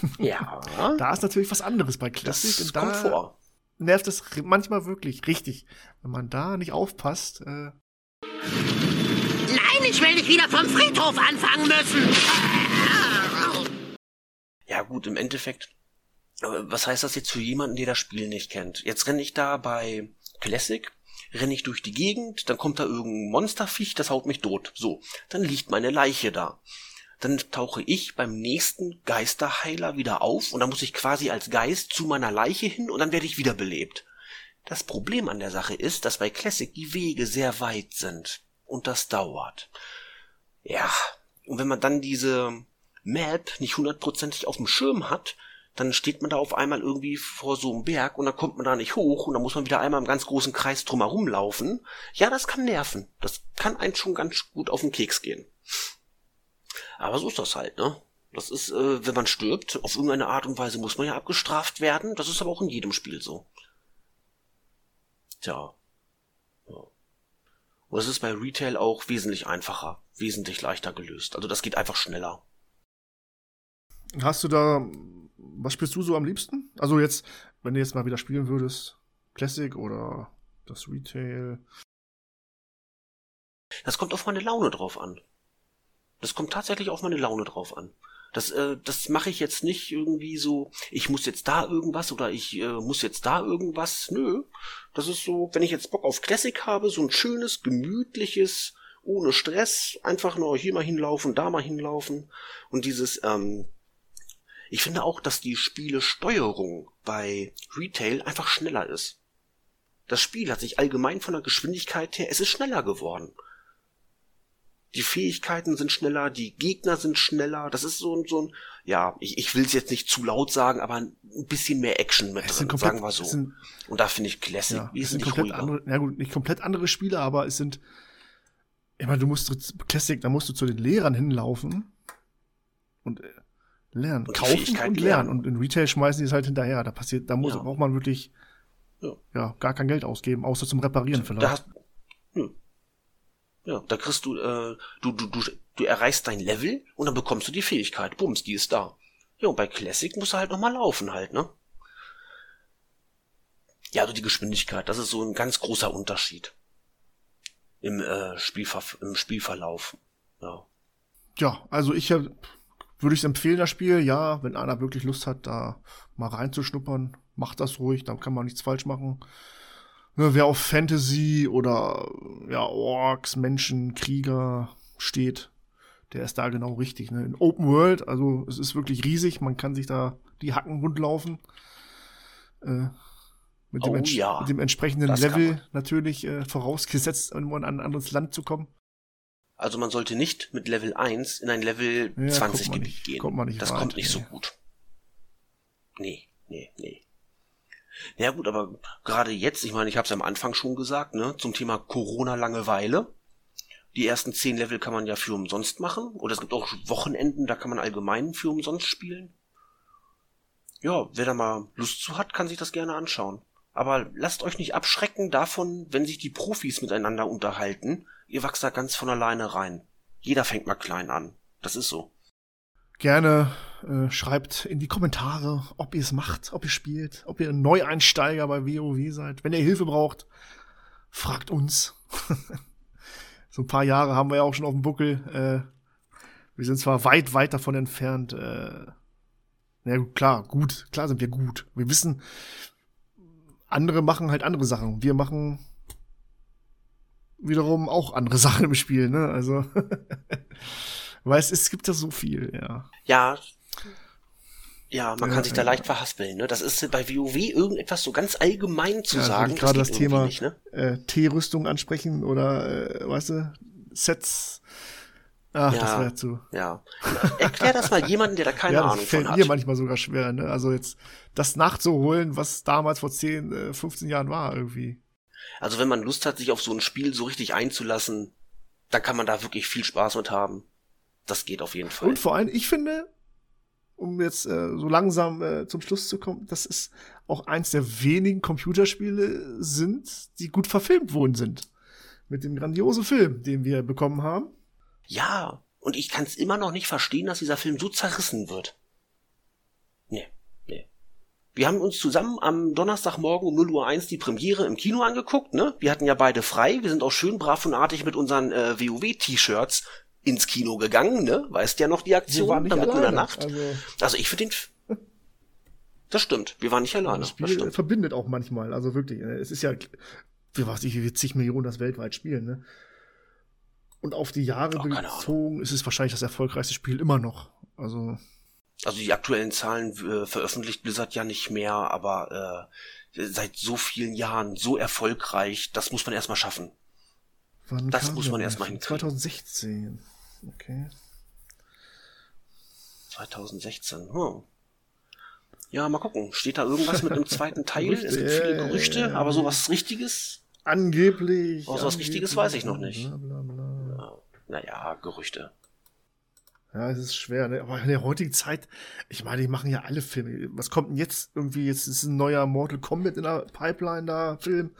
[laughs] ja. da ist natürlich was anderes bei Klassik. Das kommt vor. Nervt es manchmal wirklich richtig. Wenn man da nicht aufpasst. Äh Nein, ich will nicht wieder vom Friedhof anfangen müssen. Ja, gut, im Endeffekt. Was heißt das jetzt für jemanden, der das Spiel nicht kennt? Jetzt renne ich da bei Classic, renne ich durch die Gegend, dann kommt da irgendein Monsterviech, das haut mich tot. So, dann liegt meine Leiche da dann tauche ich beim nächsten Geisterheiler wieder auf und dann muss ich quasi als Geist zu meiner Leiche hin und dann werde ich wiederbelebt. Das Problem an der Sache ist, dass bei Classic die Wege sehr weit sind und das dauert. Ja, und wenn man dann diese Map nicht hundertprozentig auf dem Schirm hat, dann steht man da auf einmal irgendwie vor so einem Berg und dann kommt man da nicht hoch und dann muss man wieder einmal im ganz großen Kreis drumherum laufen. Ja, das kann nerven. Das kann einen schon ganz gut auf den Keks gehen. Aber so ist das halt, ne? Das ist, äh, wenn man stirbt, auf irgendeine Art und Weise muss man ja abgestraft werden. Das ist aber auch in jedem Spiel so. Tja. Ja. Und das ist bei Retail auch wesentlich einfacher, wesentlich leichter gelöst. Also das geht einfach schneller. Hast du da, was spielst du so am liebsten? Also jetzt, wenn du jetzt mal wieder spielen würdest, Classic oder das Retail? Das kommt auf meine Laune drauf an. Das kommt tatsächlich auf meine Laune drauf an. Das, äh, das mache ich jetzt nicht irgendwie so, ich muss jetzt da irgendwas oder ich äh, muss jetzt da irgendwas. Nö. Das ist so, wenn ich jetzt Bock auf Classic habe, so ein schönes, gemütliches, ohne Stress, einfach nur hier mal hinlaufen, da mal hinlaufen. Und dieses, ähm, ich finde auch, dass die Spielesteuerung bei Retail einfach schneller ist. Das Spiel hat sich allgemein von der Geschwindigkeit her, es ist schneller geworden die Fähigkeiten sind schneller, die Gegner sind schneller. Das ist so ein, so ein ja, ich, ich will es jetzt nicht zu laut sagen, aber ein bisschen mehr Action mit drin, komplett, sagen wir so. Sind, und da finde ich Classic ja, wesentlich komplett ruhiger. Andere, ja gut, nicht komplett andere Spiele, aber es sind, ich meine, du musst Classic, da musst du zu den Lehrern hinlaufen und äh, lernen, und kaufen und lernen. lernen. Und in Retail schmeißen die es halt hinterher. Da passiert, da muss, ja. braucht man wirklich ja. ja. gar kein Geld ausgeben, außer zum Reparieren vielleicht. Da hast. Ja, da kriegst du, äh, du, du, du, du erreichst dein Level und dann bekommst du die Fähigkeit. Bums, die ist da. Ja, und bei Classic musst du halt nochmal laufen halt, ne? Ja, also die Geschwindigkeit, das ist so ein ganz großer Unterschied. Im, äh, Spielver im Spielverlauf. Ja. Ja, also ich äh, würde ich empfehlen, das Spiel, ja, wenn einer wirklich Lust hat, da mal reinzuschnuppern, macht das ruhig, dann kann man nichts falsch machen ne, wer auf Fantasy oder ja, Orks, Menschen, Krieger steht, der ist da genau richtig. Ne? In Open World, also es ist wirklich riesig, man kann sich da die Hacken rundlaufen. Äh, mit, dem oh, ja. mit dem entsprechenden das Level natürlich äh, vorausgesetzt, um in ein anderes Land zu kommen. Also man sollte nicht mit Level 1 in ein Level ja, 20 Gebiet nicht, gehen. Kommt man nicht das weit, kommt nicht nee. so gut. Nee, nee, nee. Ja gut, aber gerade jetzt, ich meine, ich habe es am Anfang schon gesagt, ne, zum Thema Corona-Langeweile. Die ersten zehn Level kann man ja für umsonst machen. Oder es gibt auch Wochenenden, da kann man allgemein für umsonst spielen. Ja, wer da mal Lust zu hat, kann sich das gerne anschauen. Aber lasst euch nicht abschrecken davon, wenn sich die Profis miteinander unterhalten. Ihr wachst da ganz von alleine rein. Jeder fängt mal klein an. Das ist so. Gerne äh, schreibt in die Kommentare, ob ihr es macht, ob ihr spielt, ob ihr ein Neueinsteiger bei WoW seid. Wenn ihr Hilfe braucht, fragt uns. [laughs] so ein paar Jahre haben wir ja auch schon auf dem Buckel. Äh, wir sind zwar weit, weit davon entfernt. Äh, ja, klar, gut. Klar sind wir gut. Wir wissen, andere machen halt andere Sachen. Wir machen wiederum auch andere [laughs] Sachen im Spiel, ne? Also. [laughs] Weil es, es gibt ja so viel, ja. Ja. Ja, man ja, kann sich da leicht verhaspeln, ne? Das ist bei WoW irgendetwas so ganz allgemein zu ja, sagen. Gerade das, das Thema nicht, ne? äh, T-Rüstung ansprechen oder, äh, weißt du, Sets. Ach, ja, das wäre zu. Ja. Erklär das mal jemanden, der da keine [laughs] ja, Ahnung von hat. mir manchmal sogar schwer, ne? Also jetzt das nachzuholen, was damals vor 10, 15 äh, Jahren war, irgendwie. Also wenn man Lust hat, sich auf so ein Spiel so richtig einzulassen, dann kann man da wirklich viel Spaß mit haben. Das geht auf jeden Fall. Und vor allem, ich finde, um jetzt äh, so langsam äh, zum Schluss zu kommen, dass es auch eins der wenigen Computerspiele sind, die gut verfilmt worden sind. Mit dem grandiosen Film, den wir bekommen haben. Ja, und ich kann es immer noch nicht verstehen, dass dieser Film so zerrissen wird. Nee, nee. Wir haben uns zusammen am Donnerstagmorgen um 0 Uhr 1 die Premiere im Kino angeguckt, ne? Wir hatten ja beide frei. Wir sind auch schön brav und artig mit unseren äh, WoW-T-Shirts ins Kino gegangen, ne? Weißt ja noch die Aktion, da mitten in der Nacht. Also, also ich finde den. Das stimmt, wir waren nicht alleine. Das Spiel das verbindet auch manchmal, also wirklich. Ne? Es ist ja, wie weiß ich, wie zig Millionen das weltweit spielen, ne? Und auf die Jahre oh, bezogen ist es wahrscheinlich das erfolgreichste Spiel immer noch. Also. Also die aktuellen Zahlen äh, veröffentlicht Blizzard ja nicht mehr, aber äh, seit so vielen Jahren so erfolgreich, das muss man erstmal schaffen. Wann das muss man erstmal hinkriegen. 2016. Okay. 2016. Hm. Ja, mal gucken. Steht da irgendwas mit dem zweiten Teil? es gibt viele Gerüchte, aber sowas Richtiges? Angeblich. Oh, sowas Richtiges weiß ich noch nicht. Bla, bla, bla. Ja. Naja, Gerüchte. Ja, es ist schwer, ne? Aber in der heutigen Zeit, ich meine, die machen ja alle Filme. Was kommt denn jetzt irgendwie? Jetzt ist ein neuer Mortal Kombat in der Pipeline da, Film.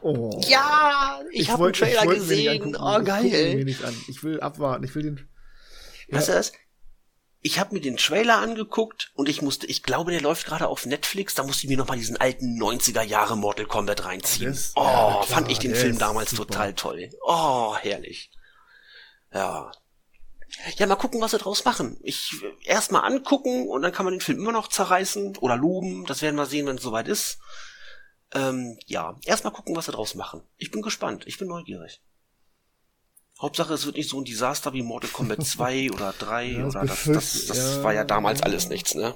Oh. Ja, ich, habe einen Trailer gesehen. Oh, Ich gucke ihn mir geil. nicht an. Ich will abwarten. Ich will den. Weißt du das? Ich habe mir den Trailer angeguckt und ich musste, ich glaube, der läuft gerade auf Netflix, da musste ich mir noch mal diesen alten 90er Jahre Mortal Kombat reinziehen. Ist- oh, ja, fand ich den Film damals super. total toll. Oh, herrlich. Ja. Ja, mal gucken, was sie draus machen. Ich erst mal angucken und dann kann man den Film immer noch zerreißen oder loben. Das werden wir sehen, wenn es soweit ist. Ähm, ja, erst mal gucken, was sie draus machen. Ich bin gespannt. Ich bin neugierig. Hauptsache, es wird nicht so ein Desaster wie Mortal Kombat [laughs] 2 oder 3 Ja, das oder das, das, das ja. war ja damals alles nichts, ne?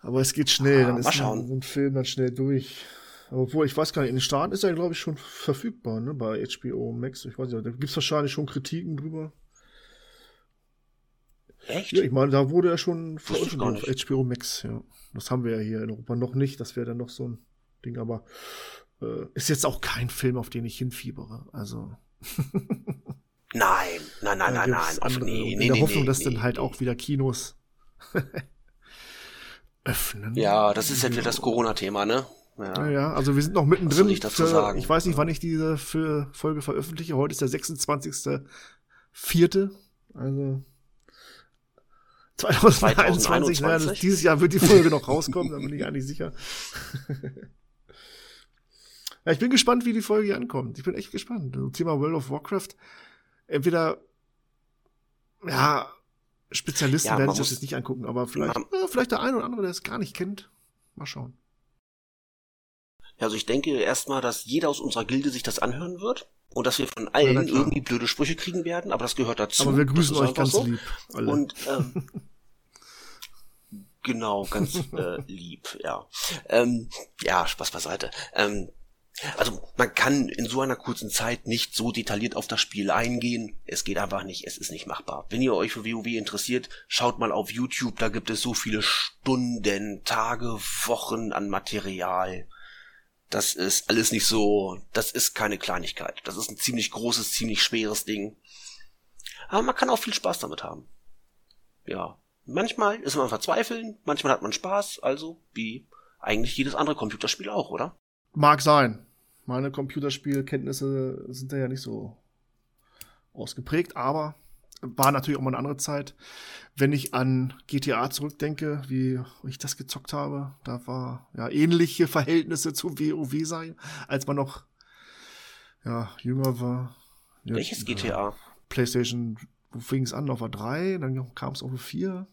Aber es geht schnell. Ah, dann ist ein, ein Film dann schnell durch. Obwohl, ich weiß gar nicht, in den Staaten ist er, glaube ich, schon verfügbar, ne? Bei HBO Max. Ich weiß nicht, da gibt's wahrscheinlich schon Kritiken drüber. Echt? Ja, ich meine, da wurde er schon veröffentlicht auf HBO Max, ja. Das haben wir ja hier in Europa noch nicht. Das wäre dann noch so ein Ding, aber äh, ist jetzt auch kein Film, auf den ich hinfiebere. Also. [laughs] Nein, nein, nein, nein, nein. Andere, nee, in nee, der nee, Hoffnung, dass dann halt auch wieder Kinos [laughs] öffnen. Ja, das ist ja wieder das Corona-Thema, ne? Ja, ja, also wir sind noch mittendrin. Was ich dazu für, sagen? Ich weiß nicht, wann ich diese Folge veröffentliche. Heute ist der 26.04. Also 2021. Naja, das, 2021? dieses Jahr wird die Folge noch rauskommen, da bin ich eigentlich sicher. [laughs] ja, ich bin gespannt, wie die Folge hier ankommt. Ich bin echt gespannt. Das Thema World of Warcraft. Entweder, ja, Spezialisten Ja, werden sich das jetzt nicht angucken, aber vielleicht, ja, vielleicht der eine oder andere, der es gar nicht kennt. Mal schauen. Ja, Also ich denke erstmal, dass jeder aus unserer Gilde sich das anhören wird und dass wir von Ja, allen klar. irgendwie blöde Sprüche kriegen werden, aber das gehört dazu. Aber wir grüßen euch ganz so. lieb. Alle. Und [laughs] ähm, genau, ganz äh, lieb, ja. Ähm, ja, Spaß beiseite. Ähm, also man kann in so einer kurzen Zeit nicht so detailliert auf das Spiel eingehen. Es geht einfach nicht, es ist nicht machbar. Wenn ihr euch für WoW interessiert, schaut mal auf YouTube, da gibt es so viele Stunden, Tage, Wochen an Material. Das ist alles nicht so, das ist keine Kleinigkeit. Das ist ein ziemlich großes, ziemlich schweres Ding. Aber man kann auch viel Spaß damit haben. Ja. Manchmal ist man verzweifeln, manchmal hat man Spaß, also wie eigentlich jedes andere Computerspiel auch, oder? Mag sein. Meine Computerspielkenntnisse sind da ja nicht so ausgeprägt, aber war natürlich auch mal eine andere Zeit. Wenn ich an GTA zurückdenke, wie ich das gezockt habe, da war ja ähnliche [laughs] Verhältnisse zu WoW sein, als man noch ja, jünger war. Ja, Welches GTA? PlayStation, wo fing es an? Auf der 3, dann kam es auf der 4.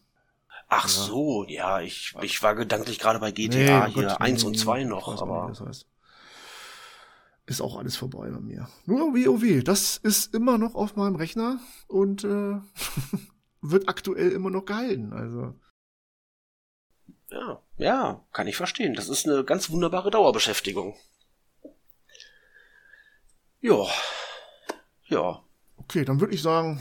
Ach Ja. so, ja, ich, ich war gedanklich gerade bei Nee, GTA oh hier Gott, 1 nee, und 2 ich noch, aber nicht, das heißt. Ist auch alles vorbei bei mir. Nur WoW, das ist immer noch auf meinem Rechner und äh, [laughs] wird aktuell immer noch gehalten. Also, ja, ja, kann ich verstehen. Das ist eine ganz wunderbare Dauerbeschäftigung. Ja, ja, okay, dann würde ich sagen,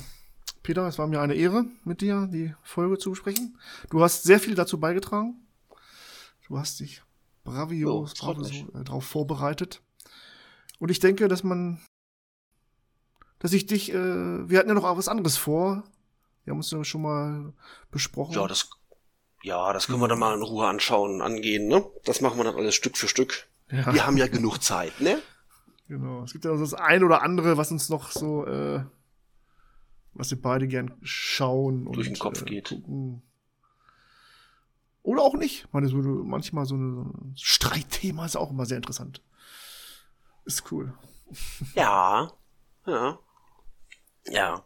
Peter, es war mir eine Ehre, mit dir die Folge zu besprechen. Du hast sehr viel dazu beigetragen. Du hast dich bravios, freut bravios äh, darauf vorbereitet. Und ich denke, dass man, dass ich dich, äh, wir hatten ja noch was anderes vor. Wir haben uns ja schon mal besprochen. ja, das, ja, das können wir dann mal in Ruhe anschauen, angehen, ne? Das machen wir dann alles Stück für Stück. Ja. Wir haben ja genug Zeit, ne? Genau. Es gibt ja das ein oder andere, was uns noch so, äh, was wir beide gern schauen und Durch den Kopf äh, geht. Gucken. Oder auch nicht. Ich meine, so, manchmal so ein Streitthema ist auch immer sehr interessant. Ist cool. Ja, ja, ja.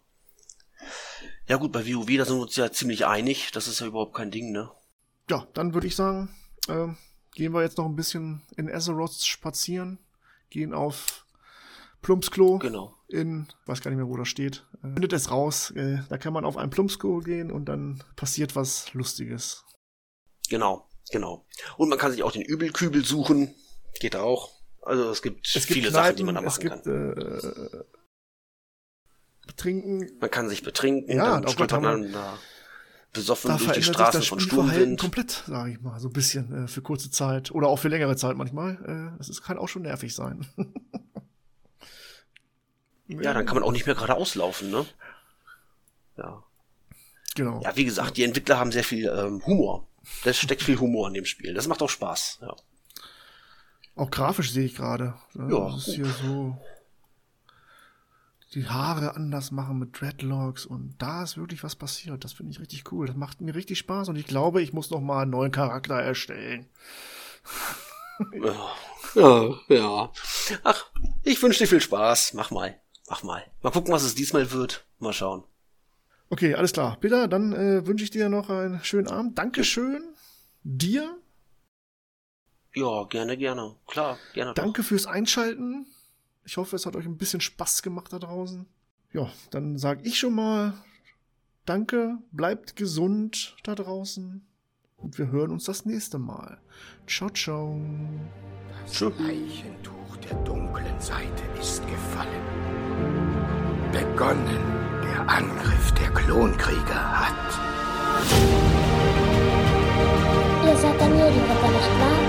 Ja gut, bei WoW, da sind wir uns ja ziemlich einig. Das ist ja überhaupt kein Ding, ne? Ja, dann würde ich sagen, ähm, gehen wir jetzt noch ein bisschen in Azeroth spazieren, gehen auf Plumpsklo Genau. in, weiß gar nicht mehr, wo das steht. Äh, findet es raus. Äh, da kann man auf ein Plumpsklo gehen und dann passiert was Lustiges. Genau, genau. Und man kann sich auch den Übelkübel suchen. Geht auch. Also es gibt, Es gibt viele Kneipen, Sachen, die man da es machen gibt kann. äh, Betrinken. Man kann sich betrinken, Ja, dann stolpert man da. besoffen Da durch die verändert sich Straßen das von Sturmwind. komplett, sage ich mal, so ein bisschen äh, für kurze Zeit oder auch für längere Zeit manchmal. Äh, das ist, kann auch schon nervig sein. [laughs] Ja, dann kann man auch nicht mehr geradeaus laufen, ne? Ja. Genau. Ja, wie gesagt, die Entwickler haben sehr viel ähm, Humor. Da steckt viel Humor in dem Spiel. Das macht auch Spaß. Ja. Auch grafisch sehe ich gerade. Ja, Das ist hier so. Die Haare anders machen mit Dreadlocks und da ist wirklich was passiert. Das finde ich richtig cool. Das macht mir richtig Spaß und ich glaube, ich muss noch mal einen neuen Charakter erstellen. Ja, ja. Ach, ich wünsche dir viel Spaß. Mach mal. Mach mal. Mal gucken, was es diesmal wird. Mal schauen. Okay, alles klar. Peter, dann äh, wünsche ich dir noch einen schönen Abend. Dankeschön dir. Ja, gerne, gerne. Klar, gerne. doch. Danke fürs Einschalten. Ich hoffe, es hat euch ein bisschen Spaß gemacht da draußen. Ja, dann sage ich schon mal Danke, bleibt gesund da draußen und wir hören uns das nächste Mal. Ciao, ciao. Das Leichentuch der dunklen Seite ist gefallen. Begonnen der Angriff der Klonkrieger hat. Ihr seid der Medienritter, nicht wahr?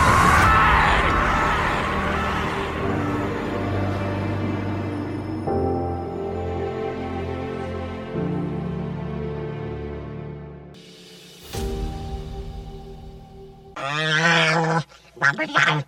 Bye.